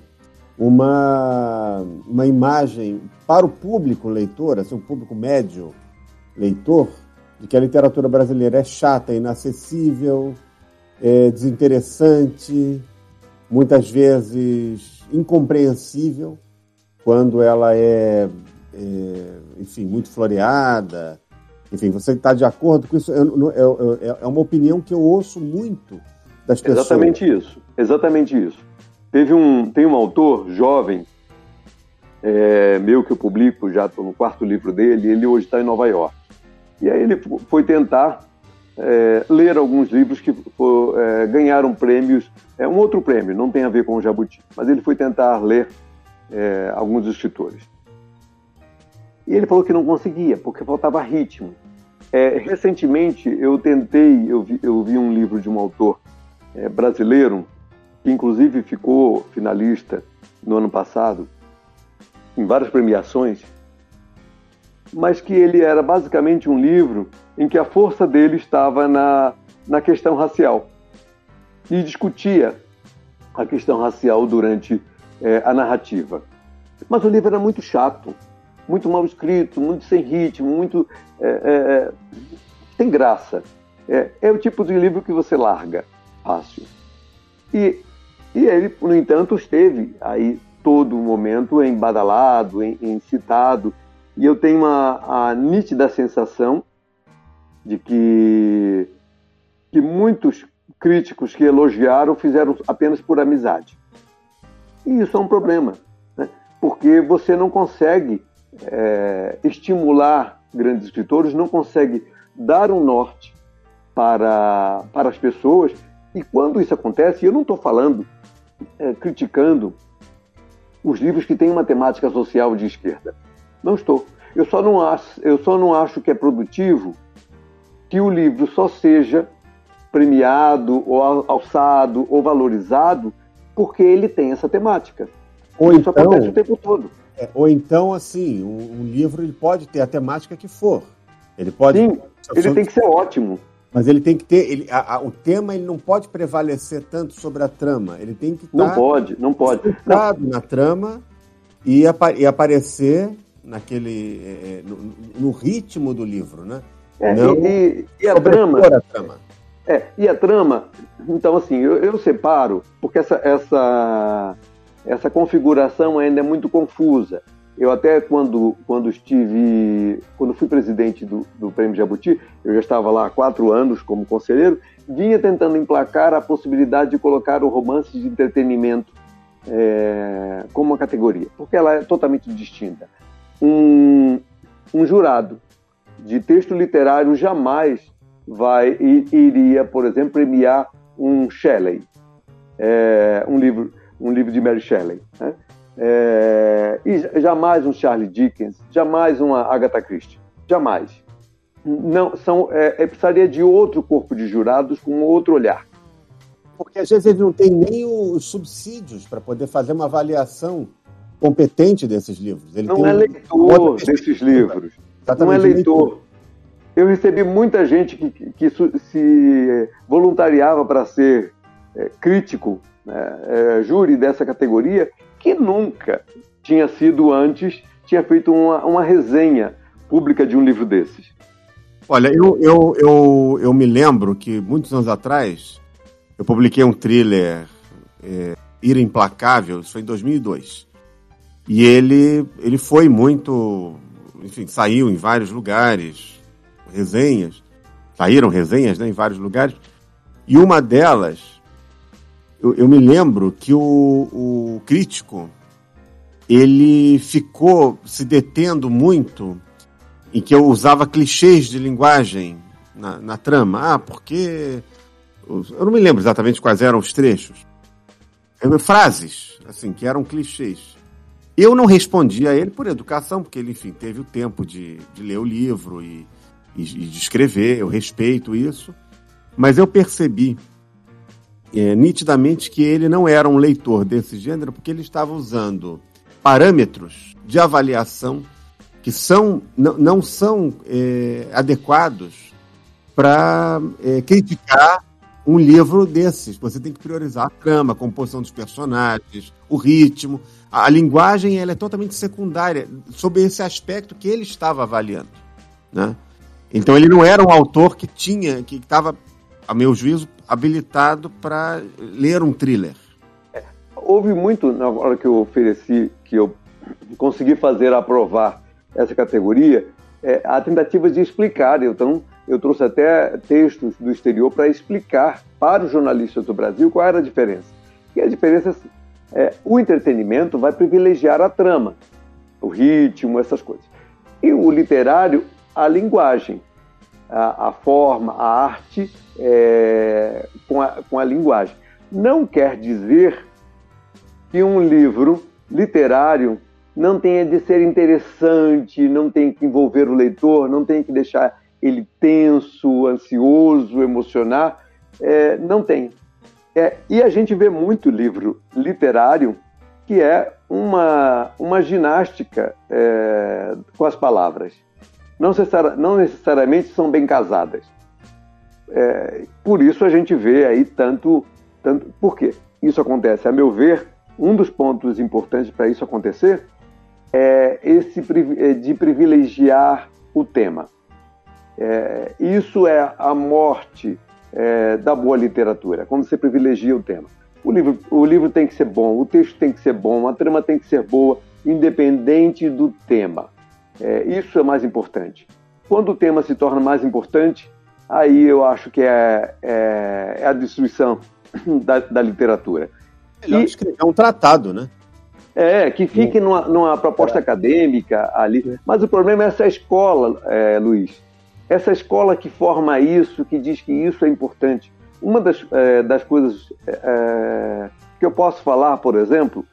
uma, uma imagem para o público leitor, assim, o público médio leitor, de que a literatura brasileira é chata, inacessível, é desinteressante, muitas vezes incompreensível, quando ela é, é enfim, muito floreada, enfim, você está de acordo com isso? É, uma opinião que eu ouço muito das pessoas. Exatamente isso. Exatamente isso. Teve um, tem um autor jovem, é, meu que eu publico, já estou no quarto livro dele, ele hoje está em Nova York. E aí ele foi tentar é, ler alguns livros que for, é, ganharam prêmios, é um outro prêmio, não tem a ver com o Jabuti, mas ele foi tentar ler é, alguns escritores. E ele falou que não conseguia, porque faltava ritmo. É, recentemente eu tentei, eu vi, eu vi, um livro de um autor é, brasileiro, que inclusive ficou finalista no ano passado, em várias premiações, mas que ele era basicamente um livro em que a força dele estava na, na questão racial. E discutia a questão racial durante é, a narrativa. Mas o livro era muito chato muito mal escrito, muito sem ritmo, muito. É, é, tem graça. É, é, o tipo de livro que você larga fácil. E, e ele, no entanto, esteve aí todo momento embadalado, em, em citado, e eu tenho uma a nítida sensação de que, que muitos críticos que elogiaram fizeram apenas por amizade. E isso é um problema, né? porque você não consegue é, estimular grandes escritores, não consegue dar um norte para, para as pessoas. E quando isso acontece, eu não estou falando, é, criticando os livros que têm uma temática social de esquerda. Não estou. Eu só não acho, eu só não acho que é produtivo que o livro só seja premiado ou alçado ou valorizado porque ele tem essa temática. Ou Isso então, acontece o tempo todo. É, ou então, assim, um, um, livro ele pode ter a temática que for. Ele pode. Sim, ele tem que ser ótimo. Mas ele tem que ter. Ele, a, a, o tema ele não pode prevalecer tanto sobre a trama. Ele tem que. Não pode, não pode. Não. na trama e, apa, e aparecer naquele. É, no, no, ritmo do livro, né? É, não e, e, a trama. A trama. É, e a trama, então assim, eu, eu separo, porque essa, essa essa configuração ainda é muito confusa. Eu até quando, quando estive, quando fui presidente do, do Prêmio Jabuti, eu já estava lá há quatro anos como conselheiro, vinha tentando emplacar a possibilidade de colocar o romance de entretenimento é, como uma categoria, porque ela é totalmente distinta. Um, um jurado de texto literário jamais vai iria, por exemplo, premiar um Shelley, é, um livro um livro de Mary Shelley. Né? É, e jamais um Charles Dickens, jamais uma Agatha Christie, jamais. Não, são, é, é, precisaria de outro corpo de jurados com outro olhar. Porque às vezes ele não tem nem os subsídios para poder fazer uma avaliação competente desses livros. Ele não é leitor desses livros. Exatamente não é leitor. Eu recebi muita gente que, que, que se voluntariava para ser é, crítico né, é, júri dessa categoria que nunca tinha sido antes, tinha feito uma, uma resenha pública de um livro desses. Olha, eu, eu, eu, eu me lembro que muitos anos atrás eu publiquei um thriller é, Ira Implacável, isso foi em 2002. E ele, ele foi muito. Enfim, saiu em vários lugares, resenhas. Saíram resenhas né, em vários lugares. E uma delas, eu, eu me lembro que o, o crítico ele ficou se detendo muito em que eu usava clichês de linguagem na, na trama. Ah, porque. Eu não me lembro exatamente quais eram os trechos. Frases, assim, que eram clichês. Eu não respondi a ele por educação, porque ele, enfim, teve o tempo de, de ler o livro e, e, e de escrever, eu respeito isso. Mas eu percebi é, nitidamente que ele não era um leitor desse gênero, porque ele estava usando parâmetros de avaliação que são, não, não são é, adequados para é, criticar um livro desses. Você tem que priorizar a trama, a composição dos personagens, o ritmo. A, a linguagem ela é totalmente secundária sobre esse aspecto que ele estava avaliando. Né? Então ele não era um autor que tinha, que estava, a meu juízo, habilitado para ler um thriller. É, houve muito, na hora que eu ofereci, que eu consegui fazer aprovar essa categoria, é, a tentativa de explicar. Então, eu trouxe até textos do exterior para explicar para os jornalistas do Brasil qual era a diferença. E a diferença é o entretenimento vai privilegiar a trama, o ritmo, essas coisas. E o literário, a linguagem, a, a forma, a arte é, com, a, com a linguagem. Não quer dizer que um livro literário não tenha de ser interessante, não tem que envolver o leitor, não tem que deixar ele tenso, ansioso, emocionar. É, não tem. É, e a gente vê muito livro literário que é uma, uma ginástica é, com as palavras. Não, necessari não, necessariamente são bem casadas. É, por isso a gente vê aí tanto, tanto. Por quê? Isso acontece, a meu ver, um dos pontos importantes para isso acontecer é esse é, de privilegiar o tema. É, isso é a morte é, da boa literatura, quando você privilegia o tema. O livro, o livro tem que ser bom, o texto tem que ser bom, a trama tem que ser boa, independente do tema. É, isso é mais importante. Quando o tema se torna mais importante, aí eu acho que é, é, é a destruição da, da literatura. Melhor e, escrever um tratado, né? É, que fique numa, numa proposta é. acadêmica ali. Mas o problema é essa escola, é, Luiz. Essa escola que forma isso, que diz que isso é importante. Uma das, é, das coisas é, que eu posso falar, por exemplo,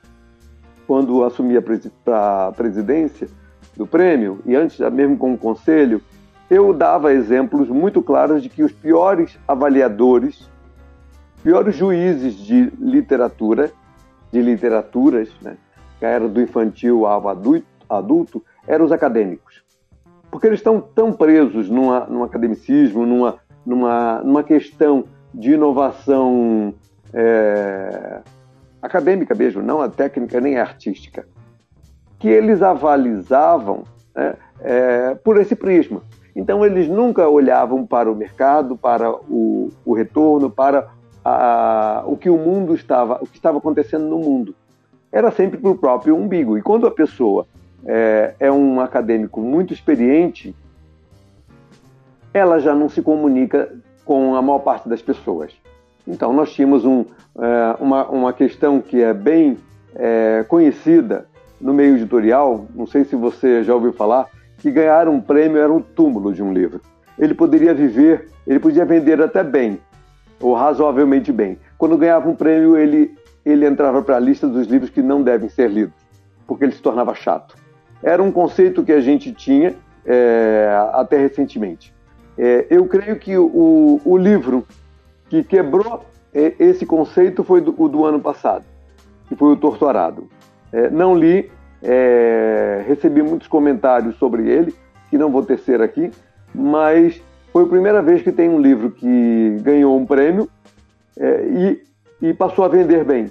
quando assumi a, presidência do prêmio, e antes mesmo com o conselho, eu dava exemplos muito claros de que os piores avaliadores, piores juízes de literatura, de literaturas, né, que era do infantil ao adulto, adulto eram os acadêmicos. Porque eles estão tão presos numa, num academicismo, numa, numa, numa questão de inovação é, acadêmica mesmo, não a técnica nem a artística, que eles avalizavam né, é, por esse prisma. Então eles nunca olhavam para o mercado, para o, o retorno, para a, o que o mundo estava, o que estava acontecendo no mundo era sempre para o próprio umbigo. E quando a pessoa é, é, um acadêmico muito experiente, ela já não se comunica com a maior parte das pessoas. Então, nós tínhamos um, é, uma, uma questão que é bem é, conhecida no meio editorial, não sei se você já ouviu falar, que ganhar um prêmio era um túmulo de um livro. Ele poderia viver, ele podia vender até bem, ou razoavelmente bem. Quando ganhava um prêmio, ele ele entrava para a lista dos livros que não devem ser lidos, porque ele se tornava chato. Era um conceito que a gente tinha é, até recentemente. É, eu creio que o, o, livro que quebrou é, esse conceito foi do, o do ano passado, que foi o Torturado. É, não li, é, recebi muitos comentários sobre ele, que não vou tecer aqui, mas foi a primeira vez que tem um livro que ganhou um prêmio é, e e passou a vender bem.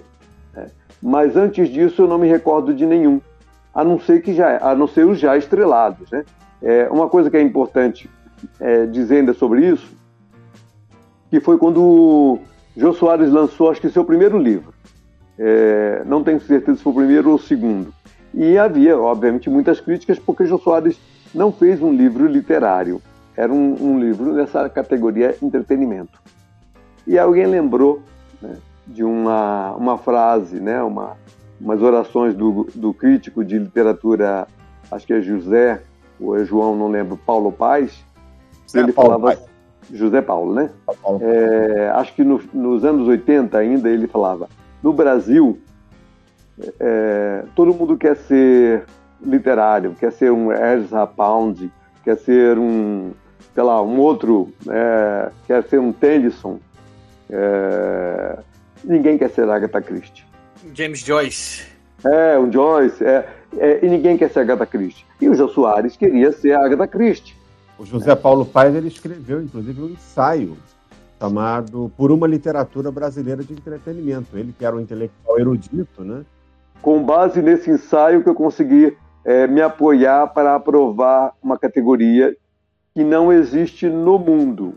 Né? Mas antes disso eu não me recordo de nenhum, a não ser que já, a não ser os já estrelados. Né? É, uma coisa que é importante é, dizer ainda sobre isso, que foi quando Jô Soares lançou, acho que seu primeiro livro, É, não tenho certeza se foi o primeiro ou o segundo. E havia, obviamente, muitas críticas porque Jô Soares não fez um livro literário. Era um, um livro nessa categoria entretenimento. E alguém lembrou né, de uma, uma frase, né, uma, umas orações do, do crítico de literatura, acho que é José, ou é João, não lembro, Paulo Paz. José ele Paulo falava, Paz. José Paulo, né? Paulo. É, acho que no- nos anos 80 ainda ele falava: no Brasil, é, todo mundo quer ser literário, quer ser um Ezra Pound, quer ser um, sei lá, um outro, é, quer ser um Tennyson. É, ninguém quer ser Agatha Christie. James Joyce. É, um Joyce, é, é, e ninguém quer ser Agatha Christie. E o Jô Soares queria ser Agatha Christie. O José Paulo Paes ele escreveu, inclusive, um ensaio chamado Por uma Literatura Brasileira de Entretenimento. Ele que era um intelectual erudito, né? com base nesse ensaio que eu consegui eh, me apoiar para aprovar uma categoria que não existe no mundo.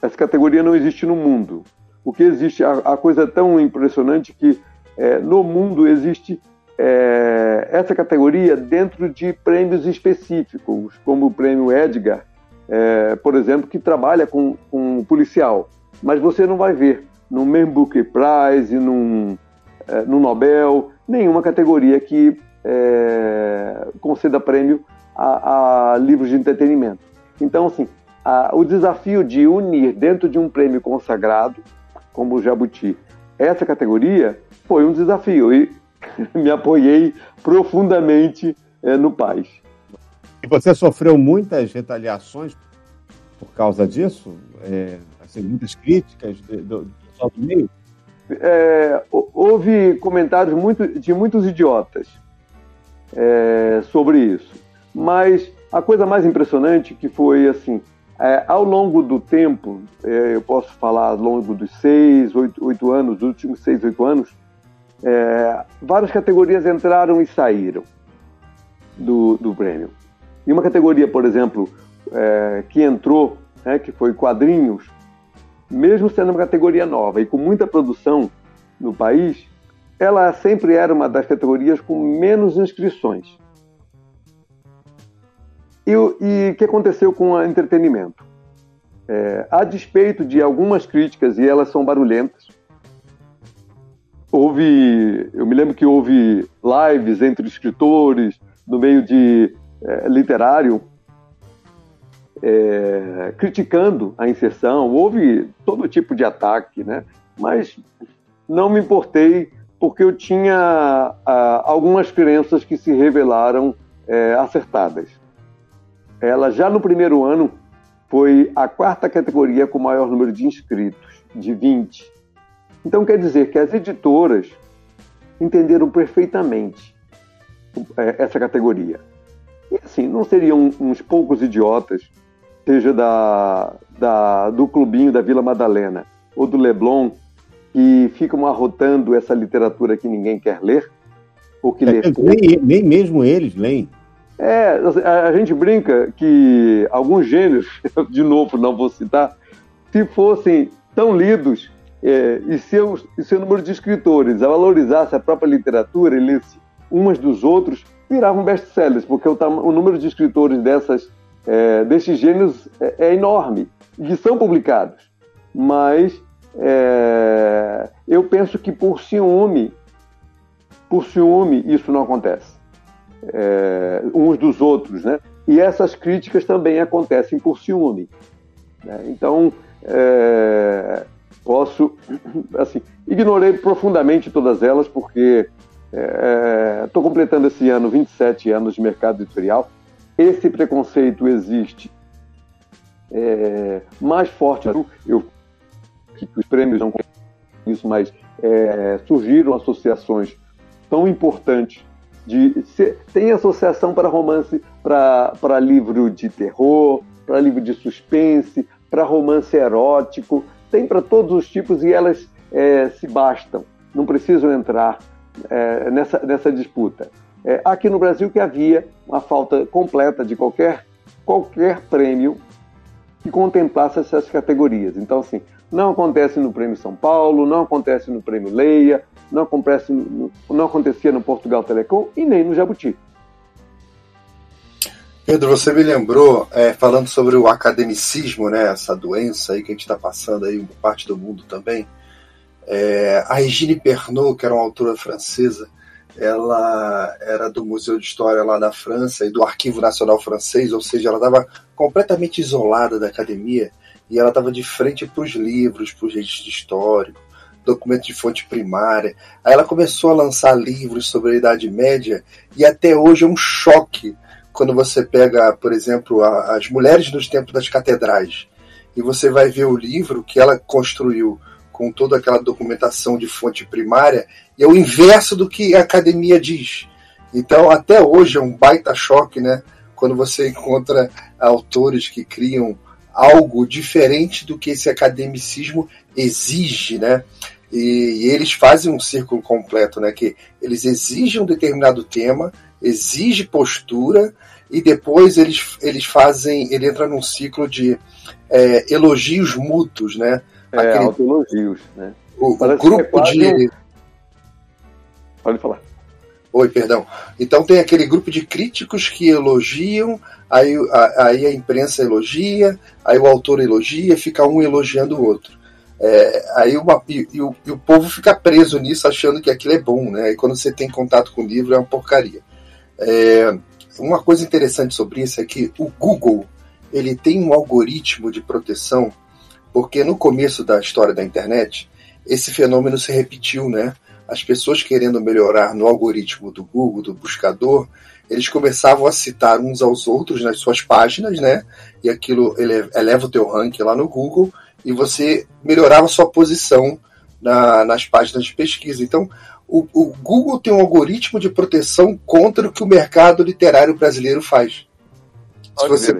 Essa categoria não existe no mundo. O que existe, a, a coisa é tão impressionante que eh, no mundo existe eh, essa categoria dentro de prêmios específicos, como o prêmio Edgar, eh, por exemplo, que trabalha com, com policial. Mas você não vai ver no Man Booker Prize, num, eh, no Nobel, nenhuma categoria que eh, conceda prêmio a, a livros de entretenimento. Então, assim, a- o desafio de unir dentro de um prêmio consagrado, como o Jabuti, essa categoria foi um desafio e me apoiei profundamente eh, no país. E você sofreu muitas retaliações por causa disso? É, assim, muitas críticas do, do do meio? É, hou- houve comentários muito, de muitos idiotas é, sobre isso. Mas a coisa mais impressionante que foi assim, é, ao longo do tempo, é, eu posso falar ao longo dos seis, oito, oito anos, dos últimos seis, oito anos, é, várias categorias entraram e saíram do, do prêmio. E uma categoria, por exemplo, é, que entrou, né, que foi quadrinhos, mesmo sendo uma categoria nova e com muita produção no país, ela sempre era uma das categorias com menos inscrições. E o que aconteceu com o entretenimento? É, a despeito de algumas críticas, e elas são barulhentas, houve. Eu me lembro que houve lives entre escritores, no meio de é, literário, é, criticando a inserção, houve todo tipo de ataque, né? mas não me importei porque eu tinha ah, algumas crenças que se revelaram é, acertadas. Ela já no primeiro ano foi a quarta categoria com maior número de inscritos, de 20. Então quer dizer que as editoras entenderam perfeitamente essa categoria. E assim, não seriam uns poucos idiotas seja da, da, do clubinho da Vila Madalena ou do Leblon, que ficam arrotando essa literatura que ninguém quer ler, ou que É, nem, nem mesmo eles leem. É, a, a gente brinca que alguns gêneros, de novo, não vou citar, se fossem tão lidos é, e, seus, e seu número de escritores a valorizasse a própria literatura e lesse umas dos outros, viravam best-sellers, porque o, o número de escritores dessas, é, desses gêneros é, é enorme, e são publicados. Mas é, eu penso que por ciúme, por ciúme, isso não acontece é, uns dos outros, né? E essas críticas também acontecem por ciúme. né? Então, é, posso, assim, ignorei profundamente todas elas porque estou completando esse ano 27 anos de mercado editorial. Esse preconceito existe é, mais forte. Eu que os prêmios não isso, mas é, surgiram associações tão importantes de tem associação para romance, para livro de terror, para livro de suspense, para romance erótico, tem para todos os tipos e elas é, se bastam, não precisam entrar é, nessa, nessa disputa. É, aqui no Brasil que havia uma falta completa de qualquer, qualquer prêmio que contemplasse essas categorias. Então, assim, não acontece no Prêmio São Paulo, não acontece no Prêmio Leia, não, acontece, não acontecia no Portugal Telecom e nem no Jabuti. Pedro, você me lembrou, é, falando sobre o academicismo, né, essa doença aí que a gente está passando aí, parte do mundo também. É, a Regine Pernod, que era uma autora francesa, ela era do Museu de História lá na França e do Arquivo Nacional Francês, ou seja, ela estava completamente isolada da academia e ela estava de frente para os livros, para os registros históricos, documentos de fonte primária. Aí ela começou a lançar livros sobre a Idade Média e até hoje é um choque quando você pega, por exemplo, a, as mulheres nos tempos das catedrais e você vai ver o livro que ela construiu com toda aquela documentação de fonte primária, e é o inverso do que a academia diz. Então, até hoje é um baita choque, né? Quando você encontra autores que criam algo diferente do que esse academicismo exige, né? E, e, eles fazem um círculo completo, né? Que eles exigem um determinado tema, exige postura e depois eles, eles fazem, ele entra num ciclo de é, elogios mútuos, né? É, autoelogios, né? O, o grupo de... Pode falar. Oi, perdão. Então tem aquele grupo de críticos que elogiam, aí a, aí a imprensa elogia, aí o autor elogia, fica um elogiando o outro. É, aí uma, e, e, o, e, o, povo fica preso nisso achando que aquilo é bom, né? E quando você tem contato com o livro é uma porcaria. É, uma coisa interessante sobre isso é que o Google ele tem um algoritmo de proteção, porque no começo da história da internet esse fenômeno se repetiu, né? as pessoas querendo melhorar no algoritmo do Google, do buscador, eles começavam a citar uns aos outros nas suas páginas, né? E aquilo eleva o teu ranking lá no Google e você melhorava sua posição na, nas páginas de pesquisa. Então, o, o, Google tem um algoritmo de proteção contra o que o mercado literário brasileiro faz. Se você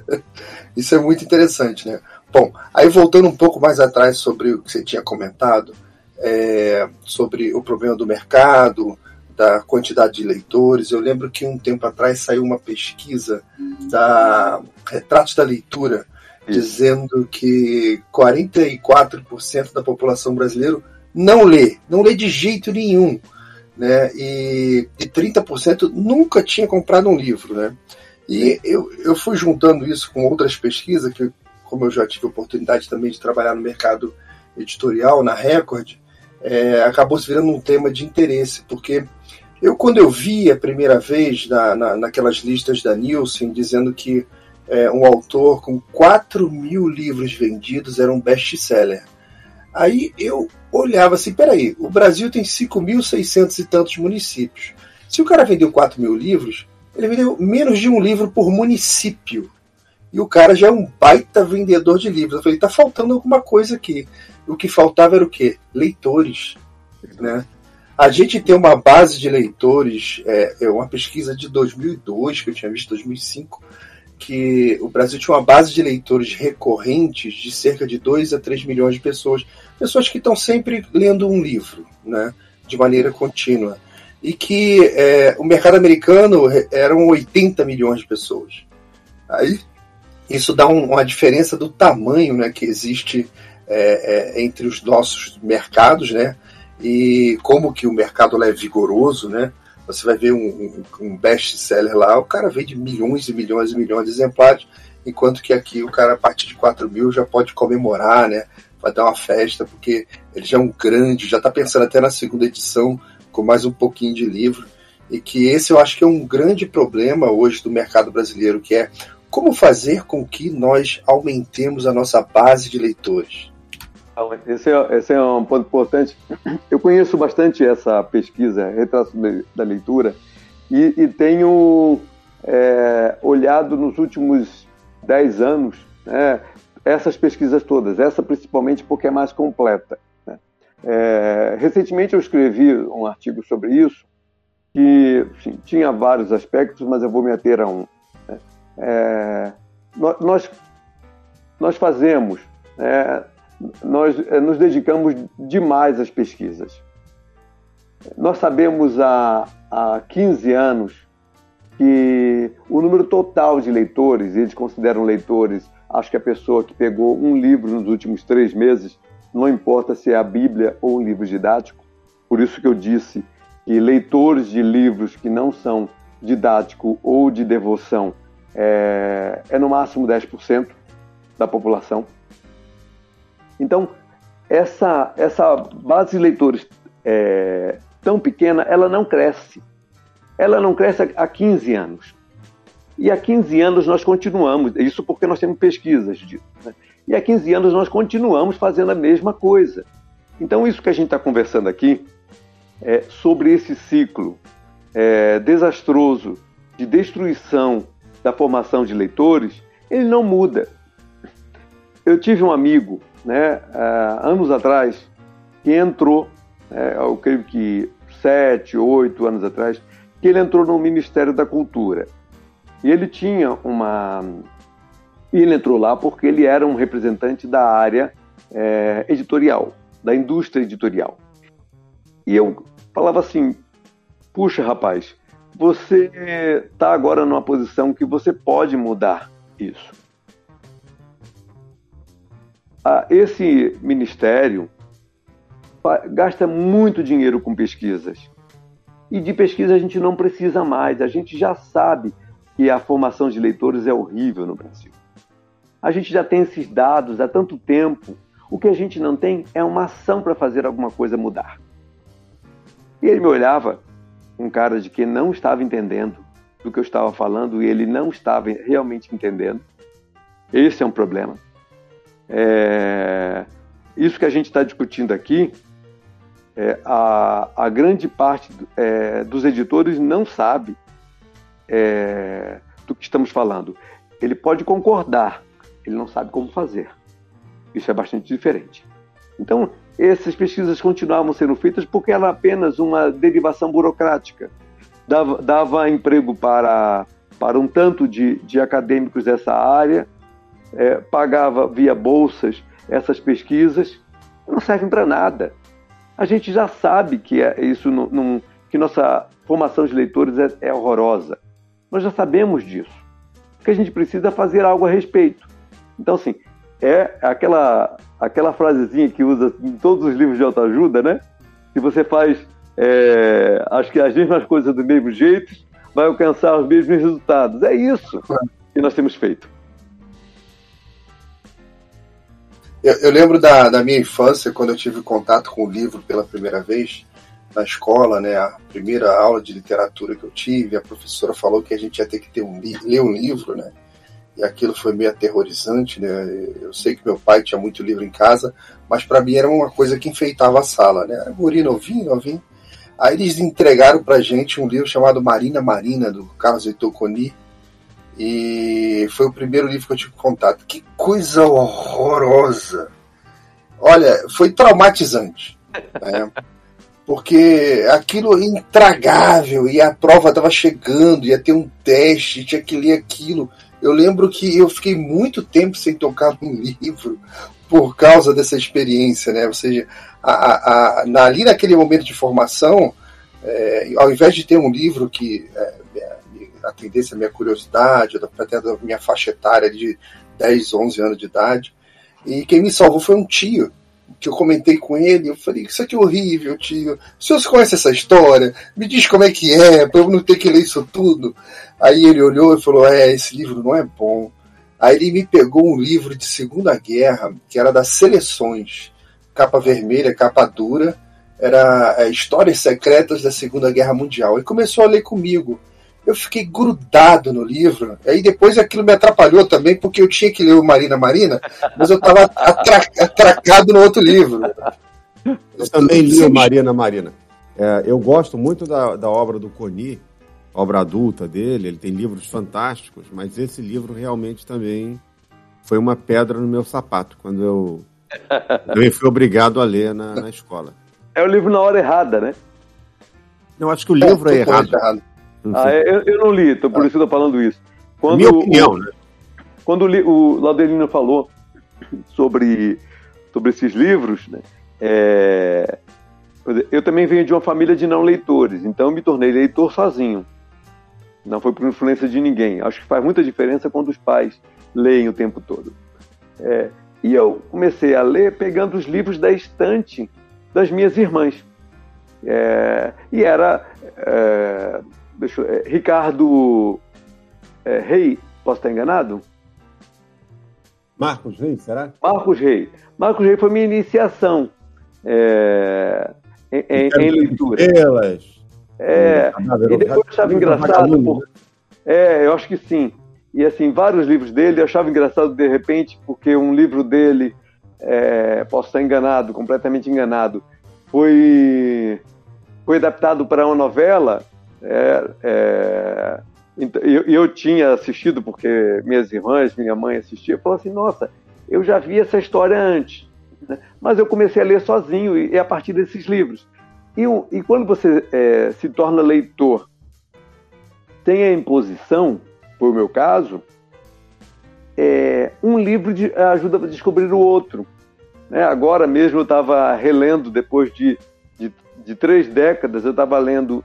Isso é muito interessante, né? Bom, aí voltando um pouco mais atrás sobre o que você tinha comentado, é, sobre o problema do mercado, da quantidade de leitores. Eu lembro que um tempo atrás saiu uma pesquisa da Retratos da Leitura, Isso. dizendo que 44% da população brasileira não lê, não lê de jeito nenhum. Né? E, e 30% nunca tinha comprado um livro. Né? E eu, eu fui juntando isso com outras pesquisas, que como eu já tive a oportunidade também de trabalhar no mercado editorial, na Record, é, acabou se virando um tema de interesse, porque eu, quando eu vi a primeira vez na, na, naquelas listas da Nielsen dizendo que é, um autor com 4 mil livros vendidos era um best-seller, aí eu olhava assim: peraí, o Brasil tem 5.600 e tantos municípios. Se o cara vendeu 4 mil livros, ele vendeu menos de um livro por município. E o cara já é um baita vendedor de livros. Eu falei: tá faltando alguma coisa aqui o que faltava era o quê? Leitores. Né? A gente tem uma base de leitores, é, é uma pesquisa de 2002, que eu tinha visto, 2005, que o Brasil tinha uma base de leitores recorrentes de cerca de 2 a 3 milhões de pessoas. Pessoas que estão sempre lendo um livro, né? de maneira contínua. E que é, o mercado americano eram 80 milhões de pessoas. Aí isso dá um, uma diferença do tamanho né, que existe é, é, entre os nossos mercados, né? E como que o mercado é vigoroso, né? Você vai ver um, um best-seller lá, o cara vende milhões e milhões e milhões de exemplares, enquanto que aqui o cara a partir de 4 mil já pode comemorar, né? Vai dar uma festa, porque ele já é um grande, já está pensando até na segunda edição, com mais um pouquinho de livro. E que esse eu acho que é um grande problema hoje do mercado brasileiro, que é como fazer com que nós aumentemos a nossa base de leitores. Esse é, esse é um ponto importante. Eu conheço bastante essa pesquisa, Retrato da Leitura, e, e tenho é, olhado nos últimos 10 anos né, essas pesquisas todas, essa principalmente porque é mais completa. Né? É, recentemente eu escrevi um artigo sobre isso, que enfim, tinha vários aspectos, mas eu vou me ater a um. Né? É, nós, nós fazemos né, nós eh, nos dedicamos demais às pesquisas. Nós sabemos há, há 15 anos que o número total de leitores, eles consideram leitores, acho que a pessoa que pegou um livro nos últimos três meses, não importa se é a Bíblia ou um livro didático. Por isso que eu disse que leitores de livros que não são didático ou de devoção é, é no máximo 10% da população. Então, essa, essa base de leitores é, tão pequena, ela não cresce. Ela não cresce há 15 anos. E há 15 anos nós continuamos, isso porque nós temos pesquisas disso. Né? E há 15 anos nós continuamos fazendo a mesma coisa. Então, isso que a gente está conversando aqui é sobre esse ciclo é, desastroso de destruição da formação de leitores, ele não muda. Eu tive um amigo, né, anos atrás, que entrou, é, eu creio que sete, oito anos atrás, que ele entrou no Ministério da Cultura. E ele tinha uma. Ele entrou lá porque ele era um representante da área é, editorial, da indústria editorial. E eu falava assim: puxa, rapaz, você está agora numa posição que você pode mudar isso. Ah, esse ministério gasta muito dinheiro com pesquisas. E de pesquisa a gente não precisa mais, a gente já sabe que a formação de leitores é horrível no Brasil. A gente já tem esses dados há tanto tempo. O que a gente não tem é uma ação para fazer alguma coisa mudar. E ele me olhava um cara de que não estava entendendo do que eu estava falando e ele não estava realmente entendendo. Esse é um problema. É... Isso que a gente está discutindo aqui, é, a, a, grande parte é, dos editores não sabe é, do que estamos falando. Ele pode concordar, ele não sabe como fazer. Isso é bastante diferente. Então, essas pesquisas continuavam sendo feitas porque era apenas uma derivação burocrática. Dava, dava emprego para, para um tanto de, de acadêmicos dessa área, é, pagava via bolsas essas pesquisas, não servem para nada. A gente já sabe que é isso não, que nossa formação de leitores é, é horrorosa. Nós já sabemos disso. Que a gente precisa é fazer algo a respeito. Então, assim, é aquela, aquela frasezinha que usa em todos os livros de autoajuda, né? Se você faz é, acho que as mesmas coisas do mesmo jeito, vai alcançar os mesmos resultados. É isso que nós temos feito. Eu, eu lembro da, da minha infância, quando eu tive contato com o livro pela primeira vez, na escola, né, a primeira aula de literatura que eu tive, a professora falou que a gente ia ter que ter um, ler um livro, né? E aquilo foi meio aterrorizante, né? Eu sei que meu pai tinha muito livro em casa, mas para mim era uma coisa que enfeitava a sala, né? Guri novinho, novinho. Aí eles entregaram pra gente um livro chamado Marina Marina, do Carlos Heitor e foi o primeiro livro que eu tive contato. Que coisa horrorosa! Olha, foi traumatizante. Né? Porque aquilo é intragável, e a prova estava chegando, ia ter um teste, tinha que ler aquilo. Eu lembro que eu fiquei muito tempo sem tocar num livro por causa dessa experiência, né? Ou seja, a, a, na, ali naquele momento de formação, é, ao invés de ter um livro que é, atendesse a minha curiosidade, até a minha faixa etária de 10, 11 anos de idade, e quem me salvou foi um tio, que eu comentei com ele, eu falei, isso aqui é horrível, tio. O senhor conhece essa história? Me diz como é que é, para eu não ter que ler isso tudo. Aí ele olhou e falou: É, esse livro não é bom. Aí ele me pegou um livro de Segunda Guerra, que era das seleções, capa vermelha, capa dura, era é, Histórias Secretas da Segunda Guerra Mundial. E começou a ler comigo. Eu fiquei grudado no livro. Aí depois aquilo me atrapalhou também, porque eu tinha que ler o Marina Marina, mas eu estava atra atracado no outro livro. Eu também li o Marina Marina. É, eu gosto muito da, da obra do Coni, obra adulta dele, ele tem livros fantásticos, mas esse livro realmente também foi uma pedra no meu sapato, quando eu, eu fui obrigado a ler na, na escola. É o livro na hora errada, né? Eu acho que o livro é, é errado. errado. Ah, eu, eu, não li, então por ah. isso eu tô falando isso. Quando Minha opinião, o, né? Quando o, o Laudelino falou sobre, sobre esses livros, né? É, eu também venho de uma família de não leitores, então eu me tornei leitor sozinho. Não foi por influência de ninguém. Acho que faz muita diferença quando os pais leem o tempo todo. É, e eu comecei a ler pegando os livros da estante das minhas irmãs. É, e era é, deixa, é, Ricardo é, Rei, posso estar enganado? Marcos Rei, será? Marcos Rei. Marcos Rei foi minha iniciação é, em, em, em leitura. Estrelas. É, e depois eu achava engraçado. Por, é, eu acho que sim. E assim, vários livros dele eu achava engraçado de repente, porque um livro dele, é, posso estar enganado, completamente enganado, foi, foi adaptado para uma novela. É, é, eu, eu tinha assistido, porque minhas irmãs, minha mãe assistia, falou assim: nossa, eu já vi essa história antes. Né? Mas eu comecei a ler sozinho, e é a partir desses livros. E, e quando você é, se torna leitor, tem a imposição, por meu caso, é, um livro de, ajuda a descobrir o outro. Né? Agora mesmo eu estava relendo, depois de, de, de três décadas, eu estava lendo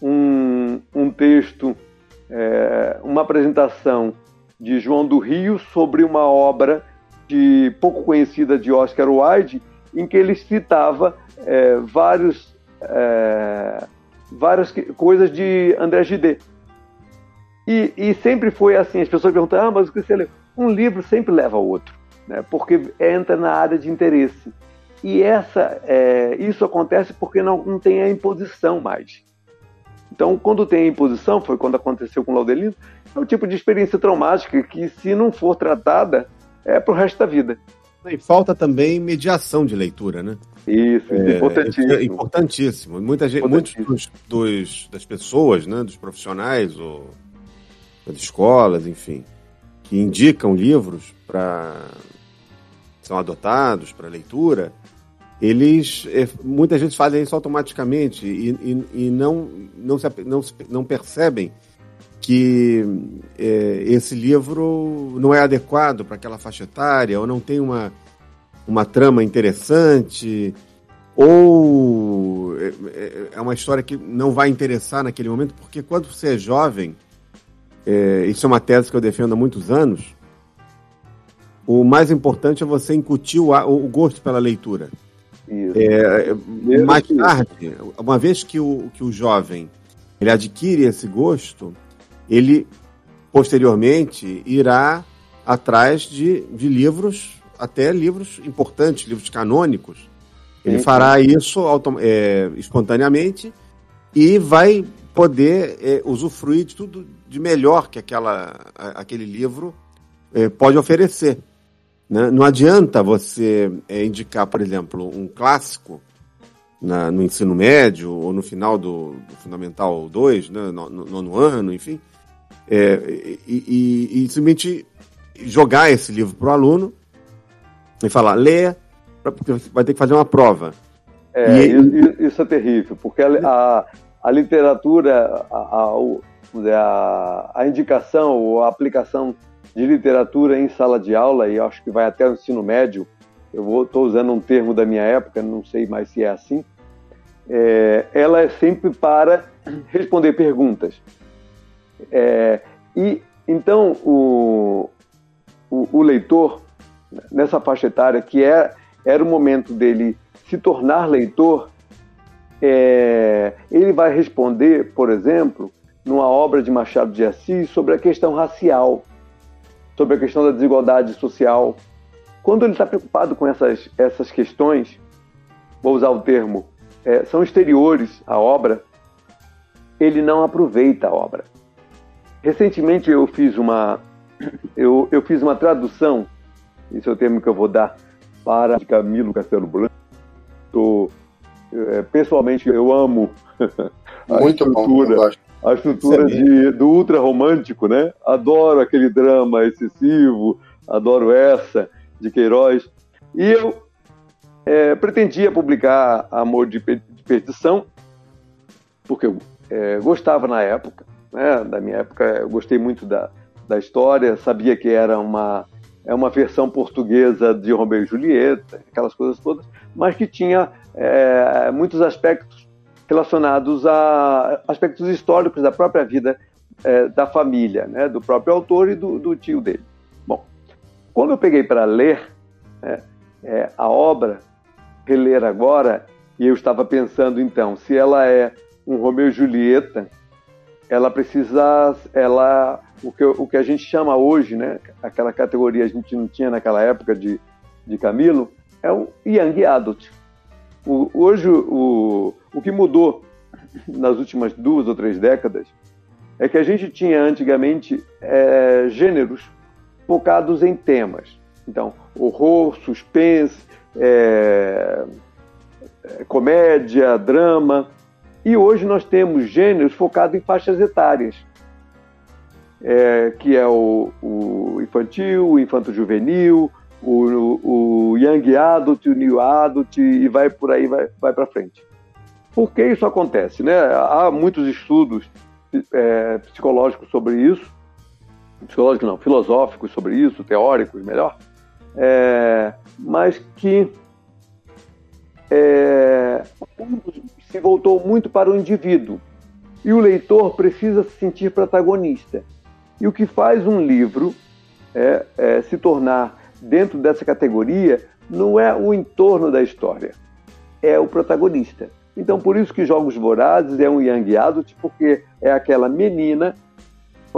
um, um texto, é, uma apresentação de João do Rio sobre uma obra de pouco conhecida de Oscar Wilde, em que ele citava é, vários, é, várias coisas de André Gide. E, e, sempre foi assim, as pessoas perguntam, ah, mas o que você leu? Um livro sempre leva ao outro, né? porque entra na área de interesse. E essa, é, isso acontece porque não, não tem a imposição mais. Então, quando tem a imposição, foi quando aconteceu com o Laudelino, é o tipo de experiência traumática que, se não for tratada, é para o resto da vida. E falta também mediação de leitura, né? Isso, é, importantíssimo. É importantíssimo. Muita gente, importantíssimo. Muitos dos, dos, das pessoas, né, dos profissionais ou das escolas, enfim, que indicam livros para são adotados para leitura, eles é, muitas vezes fazem isso automaticamente e, e, e não, não, se, não, não percebem que é, esse livro não é adequado para aquela faixa etária, ou não tem uma, uma trama interessante, ou é, é, é uma história que não vai interessar naquele momento, porque quando você é jovem, é, isso é uma tese que eu defendo há muitos anos, o mais importante é você incutir o, o gosto pela leitura. É, mais tarde, uma vez que o, que o jovem ele adquire esse gosto, ele posteriormente irá atrás de, de livros, até livros importantes, livros canônicos. Ele fará isso é, espontaneamente e vai poder é, usufruir de tudo de melhor que aquela, aquele livro é, pode oferecer. Né? Não adianta você é, indicar, por exemplo, um clássico na, no ensino médio ou no final do, do Fundamental 2, né, no, no, no, ano, enfim, é, e, e, e, simplesmente jogar esse livro para o aluno e falar, leia, porque você vai ter que fazer uma prova. É, e, isso é terrível, porque a, a, a literatura, a, a, a, indicação ou a aplicação de literatura em sala de aula, e acho que vai até o ensino médio, eu estou usando um termo da minha época, não sei mais se é assim, é, ela é sempre para responder perguntas. É, e então o, o, o, leitor, nessa faixa etária, que é, era o momento dele se tornar leitor, é, ele vai responder, por exemplo, numa obra de Machado de Assis sobre a questão racial, sobre a questão da desigualdade social. Quando ele está preocupado com essas, essas questões, vou usar o termo, é, são exteriores à obra, ele não aproveita a obra. Recentemente eu fiz uma eu, eu fiz uma tradução, esse é o termo que eu vou dar, para Camilo Castelo Branco. Tô, é, pessoalmente eu amo a Muito estrutura, bom, a estrutura de, do ultra romântico, né? Adoro aquele drama excessivo, adoro essa de Queiroz. E eu é, pretendia publicar Amor de Perdição, porque eu é, gostava na época, né? Da minha época, eu gostei muito da, da história, sabia que era uma é uma versão portuguesa de Romeu e Julieta, aquelas coisas todas, mas que tinha é, muitos aspectos relacionados a aspectos históricos da própria vida é, da família, né, do próprio autor e do, do tio dele. Bom, quando eu peguei para ler é, é, a obra, reler agora, e eu estava pensando então, se ela é um Romeu e Julieta, ela precisa, ela, o que, o que a gente chama hoje, né, aquela categoria a gente não tinha naquela época de, de Camilo, é o Young Adult. O, hoje, o, o que mudou nas últimas duas ou três décadas é que a gente tinha antigamente é, gêneros focados em temas. Então, horror, suspense, é, é, comédia, drama. E hoje nós temos gêneros focados em faixas etárias, é, que é o, o infantil, o infanto-juvenil, o, o, young adult, o new adult, e vai por aí, vai, vai para frente. Por que isso acontece? Né? Há muitos estudos é, psicológicos sobre isso, psicológicos não, filosóficos sobre isso, teóricos, melhor, é, mas que é, se voltou muito para o indivíduo e o leitor precisa se sentir protagonista. E o que faz um livro é, é, se tornar dentro dessa categoria não é o entorno da história, é o protagonista. Então, por isso que Jogos Vorazes é um young adult, porque é aquela menina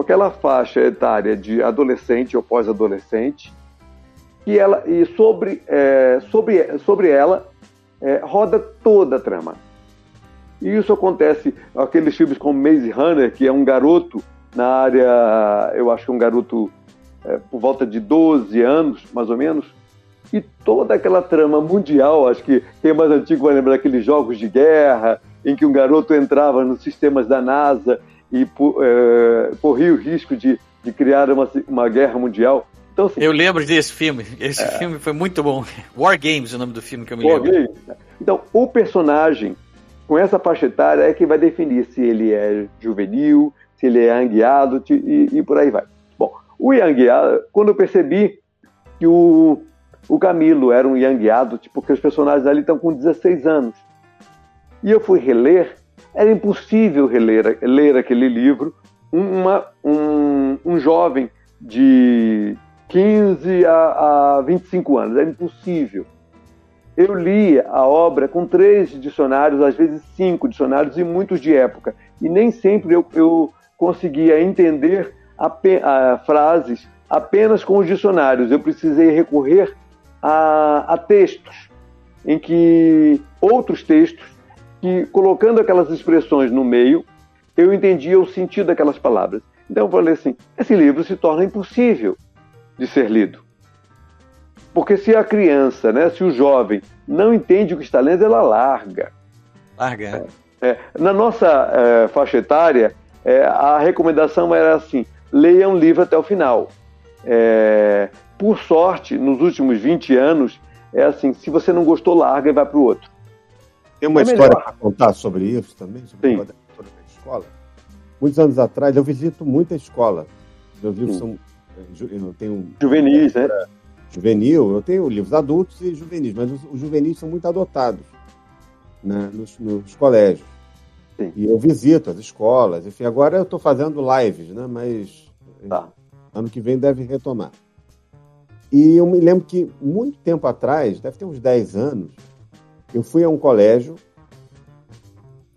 aquela faixa etária de adolescente ou pós-adolescente, ela e sobre é, sobre sobre ela é, roda toda a trama. E isso acontece aqueles filmes como Maze Runner, que é um garoto na área, eu acho que um garoto é, por volta de 12 anos, mais ou menos, e toda aquela trama mundial, acho que quem é mais antigo vai lembrar aqueles jogos de guerra, em que um garoto entrava nos sistemas da NASA e é, corria o risco de, de criar uma, uma guerra mundial. Então, assim, eu lembro desse filme. Esse é... filme foi muito bom. War Games é o nome do filme que eu me War lembro. Games. Então, o personagem com essa faixa etária é que vai definir se ele é juvenil, se ele é anguiado e, e por aí vai. Bom, o Young quando eu percebi que o, o Camilo era um Young Adult, porque os personagens ali estão com 16 anos. E eu fui reler, era impossível reler ler aquele livro, uma, um, um jovem de 15 a, a 25 anos, era impossível. Eu li a obra com três dicionários, às vezes cinco dicionários, e muitos de época. E nem sempre eu, eu conseguia entender a, a, frases apenas com os dicionários. Eu precisei recorrer a, a textos, em que outros textos, que colocando aquelas expressões no meio, eu entendia o sentido daquelas palavras. Então eu falei assim: esse livro se torna impossível de ser lido. Porque se a criança, né, se o jovem não entende o que está lendo, ela larga. Larga. É, é, na nossa é, faixa etária, é, a recomendação era assim: leia um livro até o final. Por sorte, nos últimos 20 anos, é assim, se você não gostou, larga e vai para o outro. Tem uma é história para contar sobre isso também, sobre Sim. a da escola. Muitos anos atrás, eu visito muita escola. Meus livros Sim. são. Eu tenho juvenis, né? Juvenil, eu tenho livros adultos e juvenis, mas os, os juvenis são muito adotados né, nos, nos colégios. Sim. E eu visito as escolas, enfim, agora eu estou fazendo lives, né? Mas tá. ano que vem deve retomar. E eu me lembro que, muito tempo atrás, deve ter uns 10 anos, eu fui a um colégio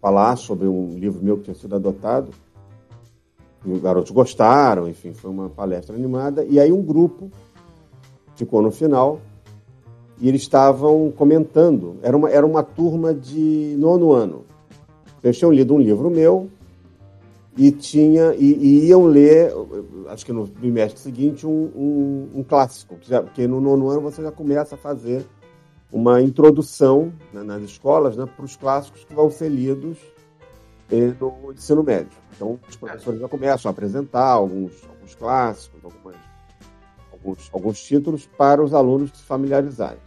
falar sobre um livro meu que tinha sido adotado. E os garotos gostaram, enfim, foi uma palestra animada. E aí um grupo ficou no final e eles estavam comentando. Era uma, era uma turma de nono ano. Eles tinham lido um livro meu e tinha e, e iam ler, acho que no bimestre seguinte, um, um, um clássico, porque no nono ano você já começa a fazer uma introdução né, nas escolas né, para os clássicos que vão ser lidos eh, no ensino médio. Então, os professores já começam a apresentar alguns, alguns clássicos, algumas, alguns, alguns títulos para os alunos se familiarizarem.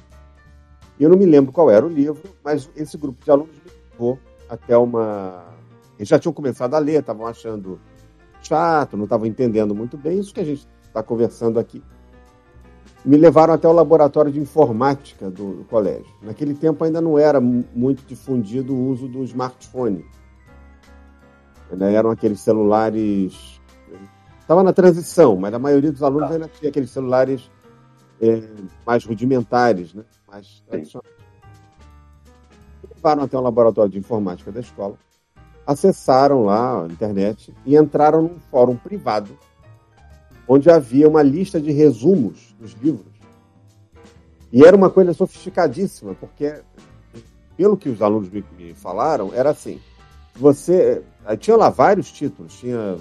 Eu não me lembro qual era o livro, mas esse grupo de alunos me levou até uma eles já tinham começado a ler, estavam achando chato, não estavam entendendo muito bem isso que a gente está conversando aqui. me levaram até o laboratório de informática do, do colégio. Naquele tempo ainda não era muito difundido o uso do smartphone. Ainda eram aqueles celulares. Estava na transição, mas a maioria dos alunos ainda tinha aqueles celulares é, mais rudimentares, né? mais tradicionais. Levaram até o laboratório de informática da escola, acessaram lá a internet e entraram num fórum privado onde havia uma lista de resumos dos livros. E era uma coisa sofisticadíssima, porque, pelo que os alunos me, me falaram, era assim: você. Aí tinha lá vários títulos, tinha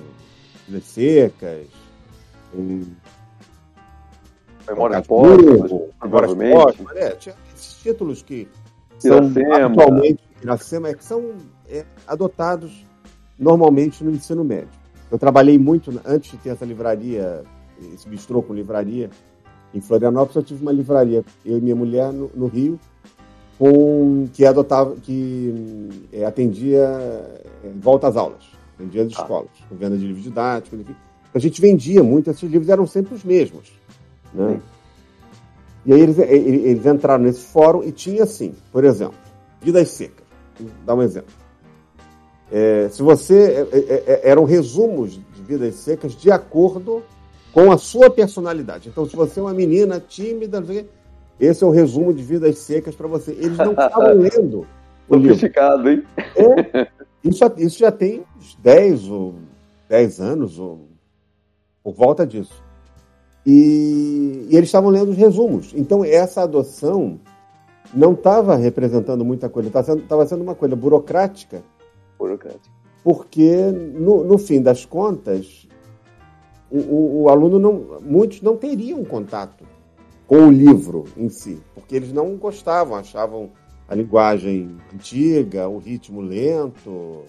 Vidas Secas, Memórias Póstumas, provavelmente. É, tinha esses títulos que são atualmente Iracema, é, que são é, adotados normalmente no ensino médio. Eu trabalhei muito, antes de ter essa livraria, esse bistrô com livraria, em Florianópolis, eu tive uma livraria, eu e minha mulher, no, no Rio, com, que adotava, que é, atendia é, volta às aulas, atendia as ah. escolas, com venda de livros didáticos, enfim. A gente vendia muito, esses livros eram sempre os mesmos. Né? E aí eles, eles entraram nesse fórum e tinha assim, por exemplo, Vidas Secas. Vou dar um exemplo. É, se você. É, é, é, eram resumos de vidas secas de acordo com a sua personalidade. Então, se você é uma menina tímida, esse é o resumo de vidas secas para você. Eles não estavam lendo. Sofisticado, hein? É, isso, isso já tem uns 10 ou 10 anos, ou por volta disso. E, e eles estavam lendo os resumos. Então, essa adoção não estava representando muita coisa, estava sendo, sendo uma coisa burocrática burocrática. Porque, no, no fim das contas, o, o, o, aluno não. Muitos não teriam contato com o livro em si, porque eles não gostavam, achavam a linguagem antiga, o ritmo lento,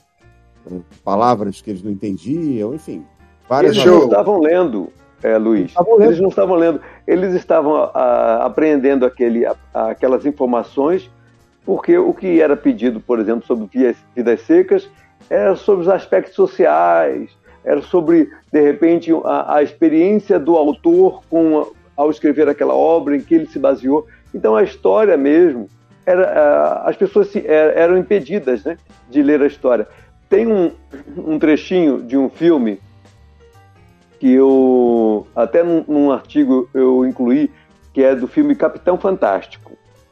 palavras que eles não entendiam, enfim. Várias eles não estavam lendo, é, Luiz. Estavam. Eles não estavam lendo, eles estavam a, a, apreendendo aquele, a, aquelas informações porque o que era pedido, por exemplo, sobre vidas secas era sobre os aspectos sociais, era sobre, de repente, a, a experiência do autor com, ao escrever aquela obra em que ele se baseou. Então, a história mesmo, era, as pessoas se, é, eram impedidas né, de ler a história. Tem um, um trechinho de um filme que eu, até num, num artigo eu incluí, que é do filme Capitão Fantástico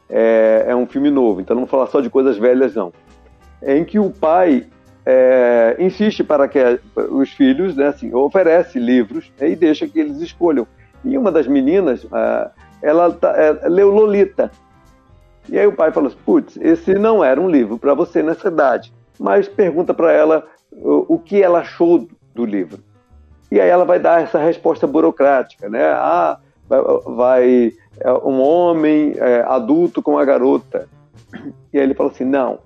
é, é um filme novo, então não vou falar só de coisas velhas, não. É em que o pai é, insiste para que os filhos, né, assim, oferece livros né, e deixa que eles escolham. E uma das meninas, ela tá, é, leu Lolita. E aí o pai falou assim, putz, esse não era um livro para você nessa idade. Mas pergunta para ela o, o, que ela achou do livro. E aí ela vai dar essa resposta burocrática, né? Ah, vai, vai um homem é, adulto com uma garota. E aí ele fala assim: não,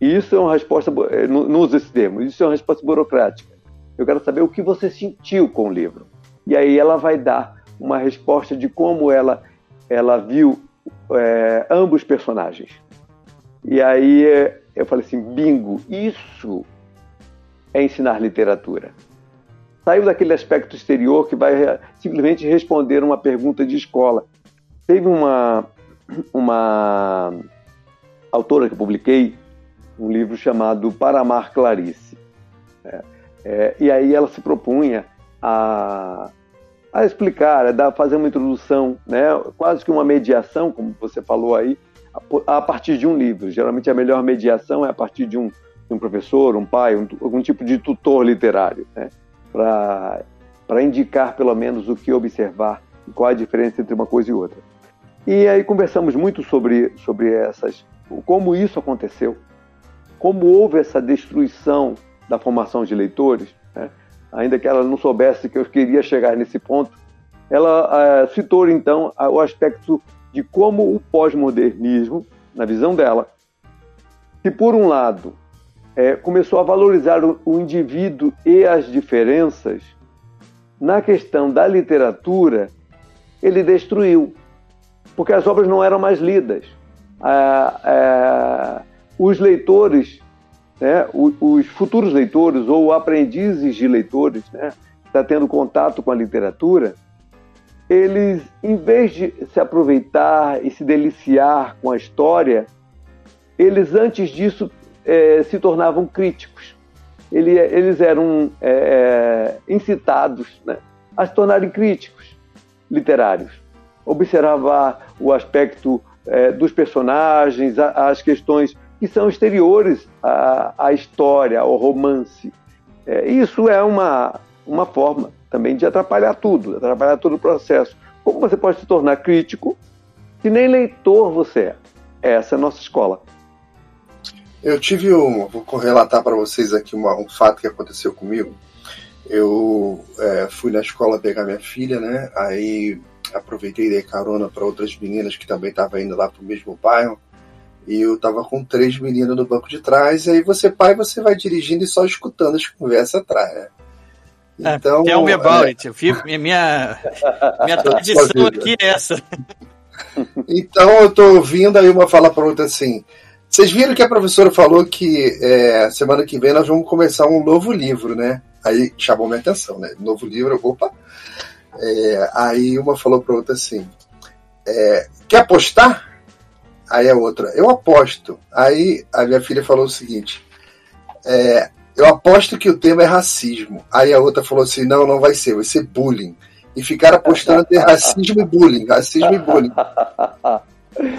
isso é uma resposta, é, não usa esse termo, isso é uma resposta burocrática. Eu quero saber o que você sentiu com o livro. E aí ela vai dar uma resposta de como ela, ela viu é, ambos personagens. E aí é, eu falei assim: bingo, isso é ensinar literatura saiu daquele aspecto exterior que vai simplesmente responder uma pergunta de escola. Teve uma, uma autora que eu publiquei um livro chamado Para Amar Clarice. É, é, e aí ela se propunha a, a explicar, a dar, fazer uma introdução, né, quase que uma mediação, como você falou aí, a, a partir de um livro. Geralmente a melhor mediação é a partir de um, de um professor, um pai, um, algum tipo de tutor literário. Né? Para indicar pelo menos o que observar e qual a diferença entre uma coisa e outra. E aí conversamos muito sobre, sobre essas, como isso aconteceu, como houve essa destruição da formação de leitores, né? ainda que ela não soubesse que eu queria chegar nesse ponto, ela uh, citou então o aspecto de como o pós-modernismo, na visão dela, que por um lado é, começou a valorizar o, o indivíduo e as diferenças, na questão da literatura, ele destruiu, porque as obras não eram mais lidas. Ah, ah, os leitores, né, os, os, futuros leitores ou aprendizes de leitores, né, está tendo contato com a literatura, eles, em vez de se aproveitar e se deliciar com a história, eles antes disso é, se tornavam críticos. Ele, eles eram é, incitados né, a se tornarem críticos literários. Observar o aspecto é, dos personagens, a, as questões que são exteriores à, à história, ao romance. É, isso é uma, uma forma também de atrapalhar tudo, atrapalhar todo o processo. Como você pode se tornar crítico se nem leitor você é? Essa é a nossa escola. Eu tive um. Vou relatar para vocês aqui uma, um fato que aconteceu comigo. Eu é, fui na escola pegar minha filha, né? Aí aproveitei e dei carona para outras meninas que também estavam indo lá para o mesmo bairro. E eu tava com três meninas no banco de trás, e aí você, pai, você vai dirigindo e só escutando as conversas atrás, né? É, então, Tell me about é... it. Eu fico, minha, minha, minha tradição aqui é essa. Então eu tô ouvindo, aí uma fala para outra assim. Vocês viram que a professora falou que é, semana que vem nós vamos começar um novo livro, né? Aí chamou minha atenção, né? Novo livro, opa. É, aí uma falou para outra assim: é, Quer apostar? Aí a outra, eu aposto. Aí a minha filha falou o seguinte: é, eu aposto que o tema é racismo. Aí a outra falou assim: não, não vai ser, vai ser bullying. E ficaram apostando entre racismo e bullying, racismo e bullying.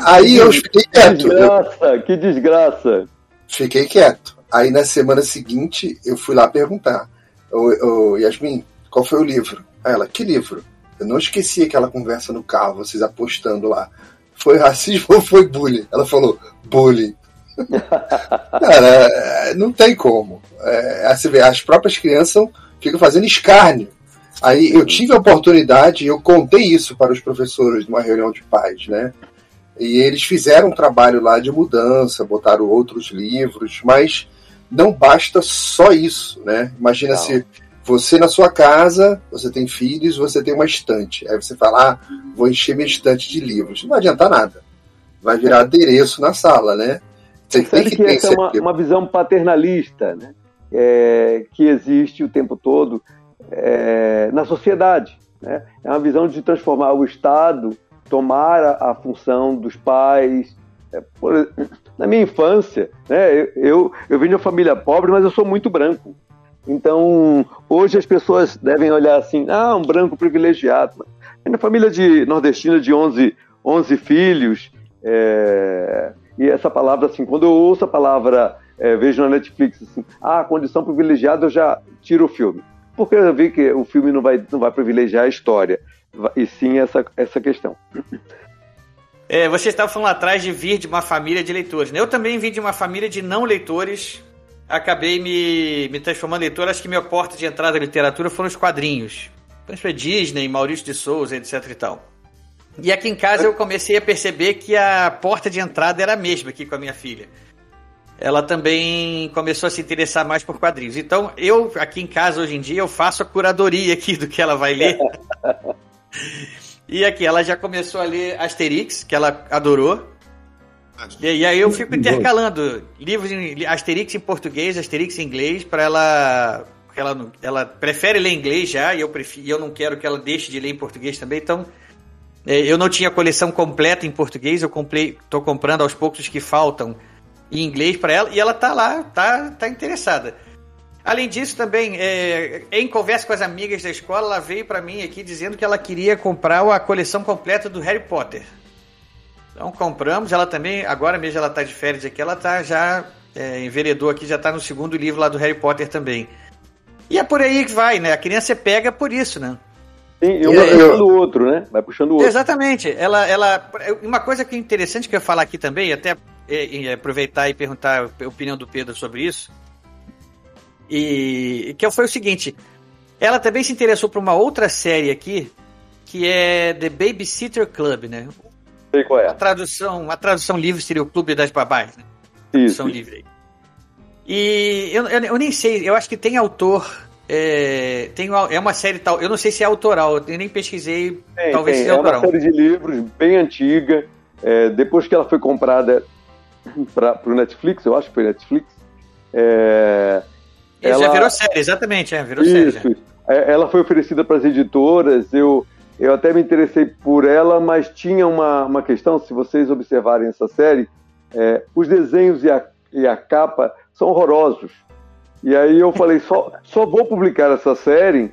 Aí eu fiquei quieto. Que desgraça, que desgraça. Fiquei quieto. Aí na semana seguinte eu fui lá perguntar: ô, ô, Yasmin, qual foi o livro? Aí ela, que livro? Eu não esqueci aquela conversa no carro, vocês apostando lá foi racismo ou foi bullying? Ela falou, bullying. Cara, é, não tem como. É, as próprias crianças ficam fazendo escárnio. Aí eu tive a oportunidade, eu contei isso para os professores numa reunião de pais, né? E eles fizeram um trabalho lá de mudança, botaram outros livros, mas não basta só isso, né? Imagina não. se você na sua casa, você tem filhos, você tem uma estante. Aí você fala, ah, vou encher minha estante de livros. Não vai adiantar nada. Vai virar adereço na sala, né? Você tem que, que essa é uma, uma, visão paternalista, né? É, que existe o tempo todo é, na sociedade. Né? É uma visão de transformar o Estado, tomar a, a função dos pais. É, por, na minha infância, né, eu, eu, eu vim de uma família pobre, mas eu sou muito branco. Então, hoje as pessoas devem olhar assim, ah, um branco privilegiado. Minha família de nordestina de 11, 11 filhos, é, e essa palavra, assim, quando eu ouço a palavra, é, vejo na Netflix, assim, ah, condição privilegiada, eu já tiro o filme. Porque eu vi que o filme não vai, não vai privilegiar a história, e sim essa, essa questão. É, você estava falando atrás de vir de uma família de leitores. Né? Eu também vim de uma família de não leitores, acabei me, me transformando em leitor. Acho que minha porta de entrada da literatura foram os quadrinhos. Foi Disney, Maurício de Souza, etc e tal. E aqui em casa eu comecei a perceber que a porta de entrada era a mesma aqui com a minha filha. Ela também começou a se interessar mais por quadrinhos. Então, eu aqui em casa hoje em dia eu faço a curadoria aqui do que ela vai ler. e aqui ela já começou a ler Asterix, que ela adorou. E, aí eu fico intercalando livros em Asterix em português, Asterix em inglês, para ela ela ela prefere ler inglês já e eu prefiro, eu não quero que ela deixe de ler em português também. Então é, eu não tinha a coleção completa em português, eu comprei, tô comprando aos poucos os que faltam em inglês para ela e ela tá lá, tá tá interessada. Além disso, também, é, em conversa com as amigas da escola, ela veio para mim aqui dizendo que ela queria comprar a coleção completa do Harry Potter. Então compramos, ela também, agora mesmo ela está de férias aqui, ela tá já é, enveredou aqui, já está no segundo livro lá do Harry Potter também. E é por aí que vai, né? A criança pega por isso, né? Sim, e um vai puxando o outro, né? Vai puxando o outro. Exatamente. Ela, ela, uma coisa que é interessante que eu ia falar aqui também, até é, é, aproveitar e perguntar a opinião do Pedro sobre isso, e que foi o seguinte: ela também se interessou por uma outra série aqui, que é The Babysitter Club, né? Sei qual é. A tradução, a tradução livre seria o Clube das Babás, né? Tradução Isso. livre. E eu, eu, eu, nem sei, eu acho que tem autor. É, tem, é uma série tal. Eu não sei se é autoral, eu nem pesquisei. Tem, talvez tem. seja autoral. É uma série de livros bem antiga. É, depois que ela foi comprada para o Netflix, eu acho que foi Netflix. É, ela... já virou série, exatamente, é, virou Isso. série. É, ela foi oferecida para as editoras. Eu, eu até me interessei por ela, mas tinha uma, uma questão, se vocês observarem essa série, é, os desenhos e a, e a capa são horrorosos. E aí eu falei, só, só vou publicar essa série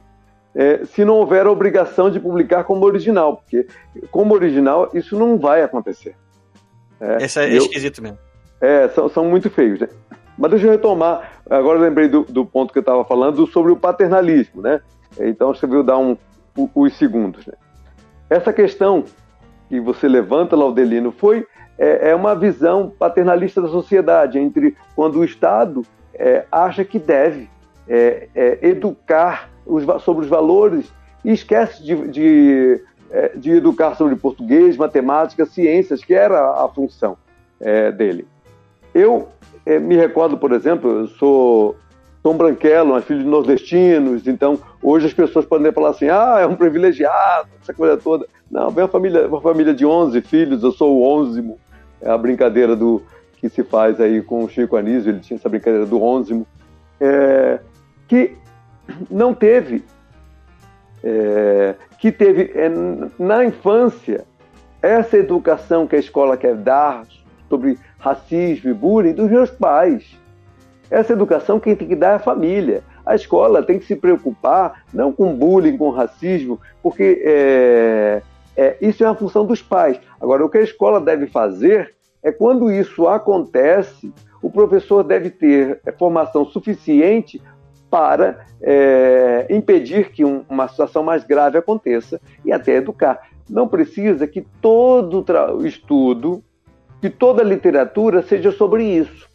é, se não houver a obrigação de publicar como original, porque como original isso não vai acontecer. É, Esse é eu, esquisito mesmo. É, são, são muito feios, né? Mas deixa eu retomar, agora eu lembrei do, do ponto que eu estava falando sobre o paternalismo, né? Então você viu dar um, os segundos. Né? Essa questão que você levanta, Laudelino, foi é, é, uma visão paternalista da sociedade, entre quando o Estado é, acha que deve é, é educar os, sobre os valores e esquece de, de, é, de, educar sobre português, matemática, ciências, que era a função é, dele. Eu me recordo, por exemplo, eu sou Tom Branquelo, é filho de nordestinos, então hoje as pessoas podem falar assim, ah, é um privilegiado, essa coisa toda. Não, vem uma família, uma família de 11 filhos, eu sou o onzimo, é a brincadeira do que se faz aí com o Chico Anísio, ele tinha essa brincadeira do onzimo, é, que não teve, é, que teve é, na infância essa educação que a escola quer dar sobre racismo e bullying dos meus pais essa educação quem tem que dar é a família. A escola tem que se preocupar não com bullying, com racismo, porque é, é, isso é uma função dos pais. Agora, o que a escola deve fazer é quando isso acontece, o professor deve ter é, formação suficiente para é, impedir que um, uma situação mais grave aconteça e até educar. Não precisa que todo estudo, que toda a literatura seja sobre isso.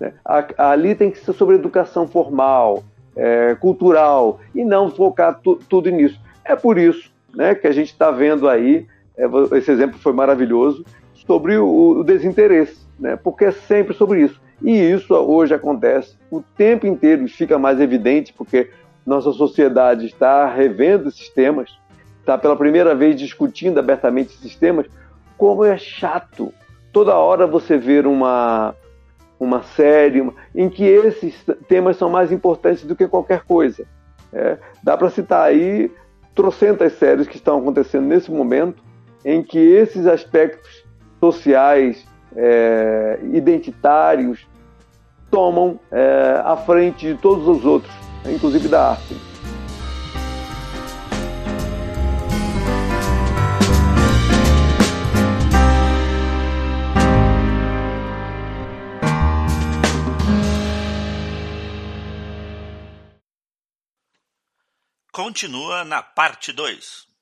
Né? Ali tem que ser sobre educação formal, é, cultural, e não focar tu, tudo nisso. É por isso né, que a gente está vendo aí, é, esse exemplo foi maravilhoso, sobre o, o desinteresse, né, porque é sempre sobre isso. E isso hoje acontece o tempo inteiro, fica mais evidente porque nossa sociedade está revendo esses temas, está pela primeira vez discutindo abertamente esses temas, como é chato. Toda hora você ver uma, uma série, uma, em que esses temas são mais importantes do que qualquer coisa. É, dá para citar aí trocentas séries que estão acontecendo nesse momento, em que esses aspectos sociais, é, identitários, tomam é, a frente de todos os outros, inclusive da arte. Continua na parte 2.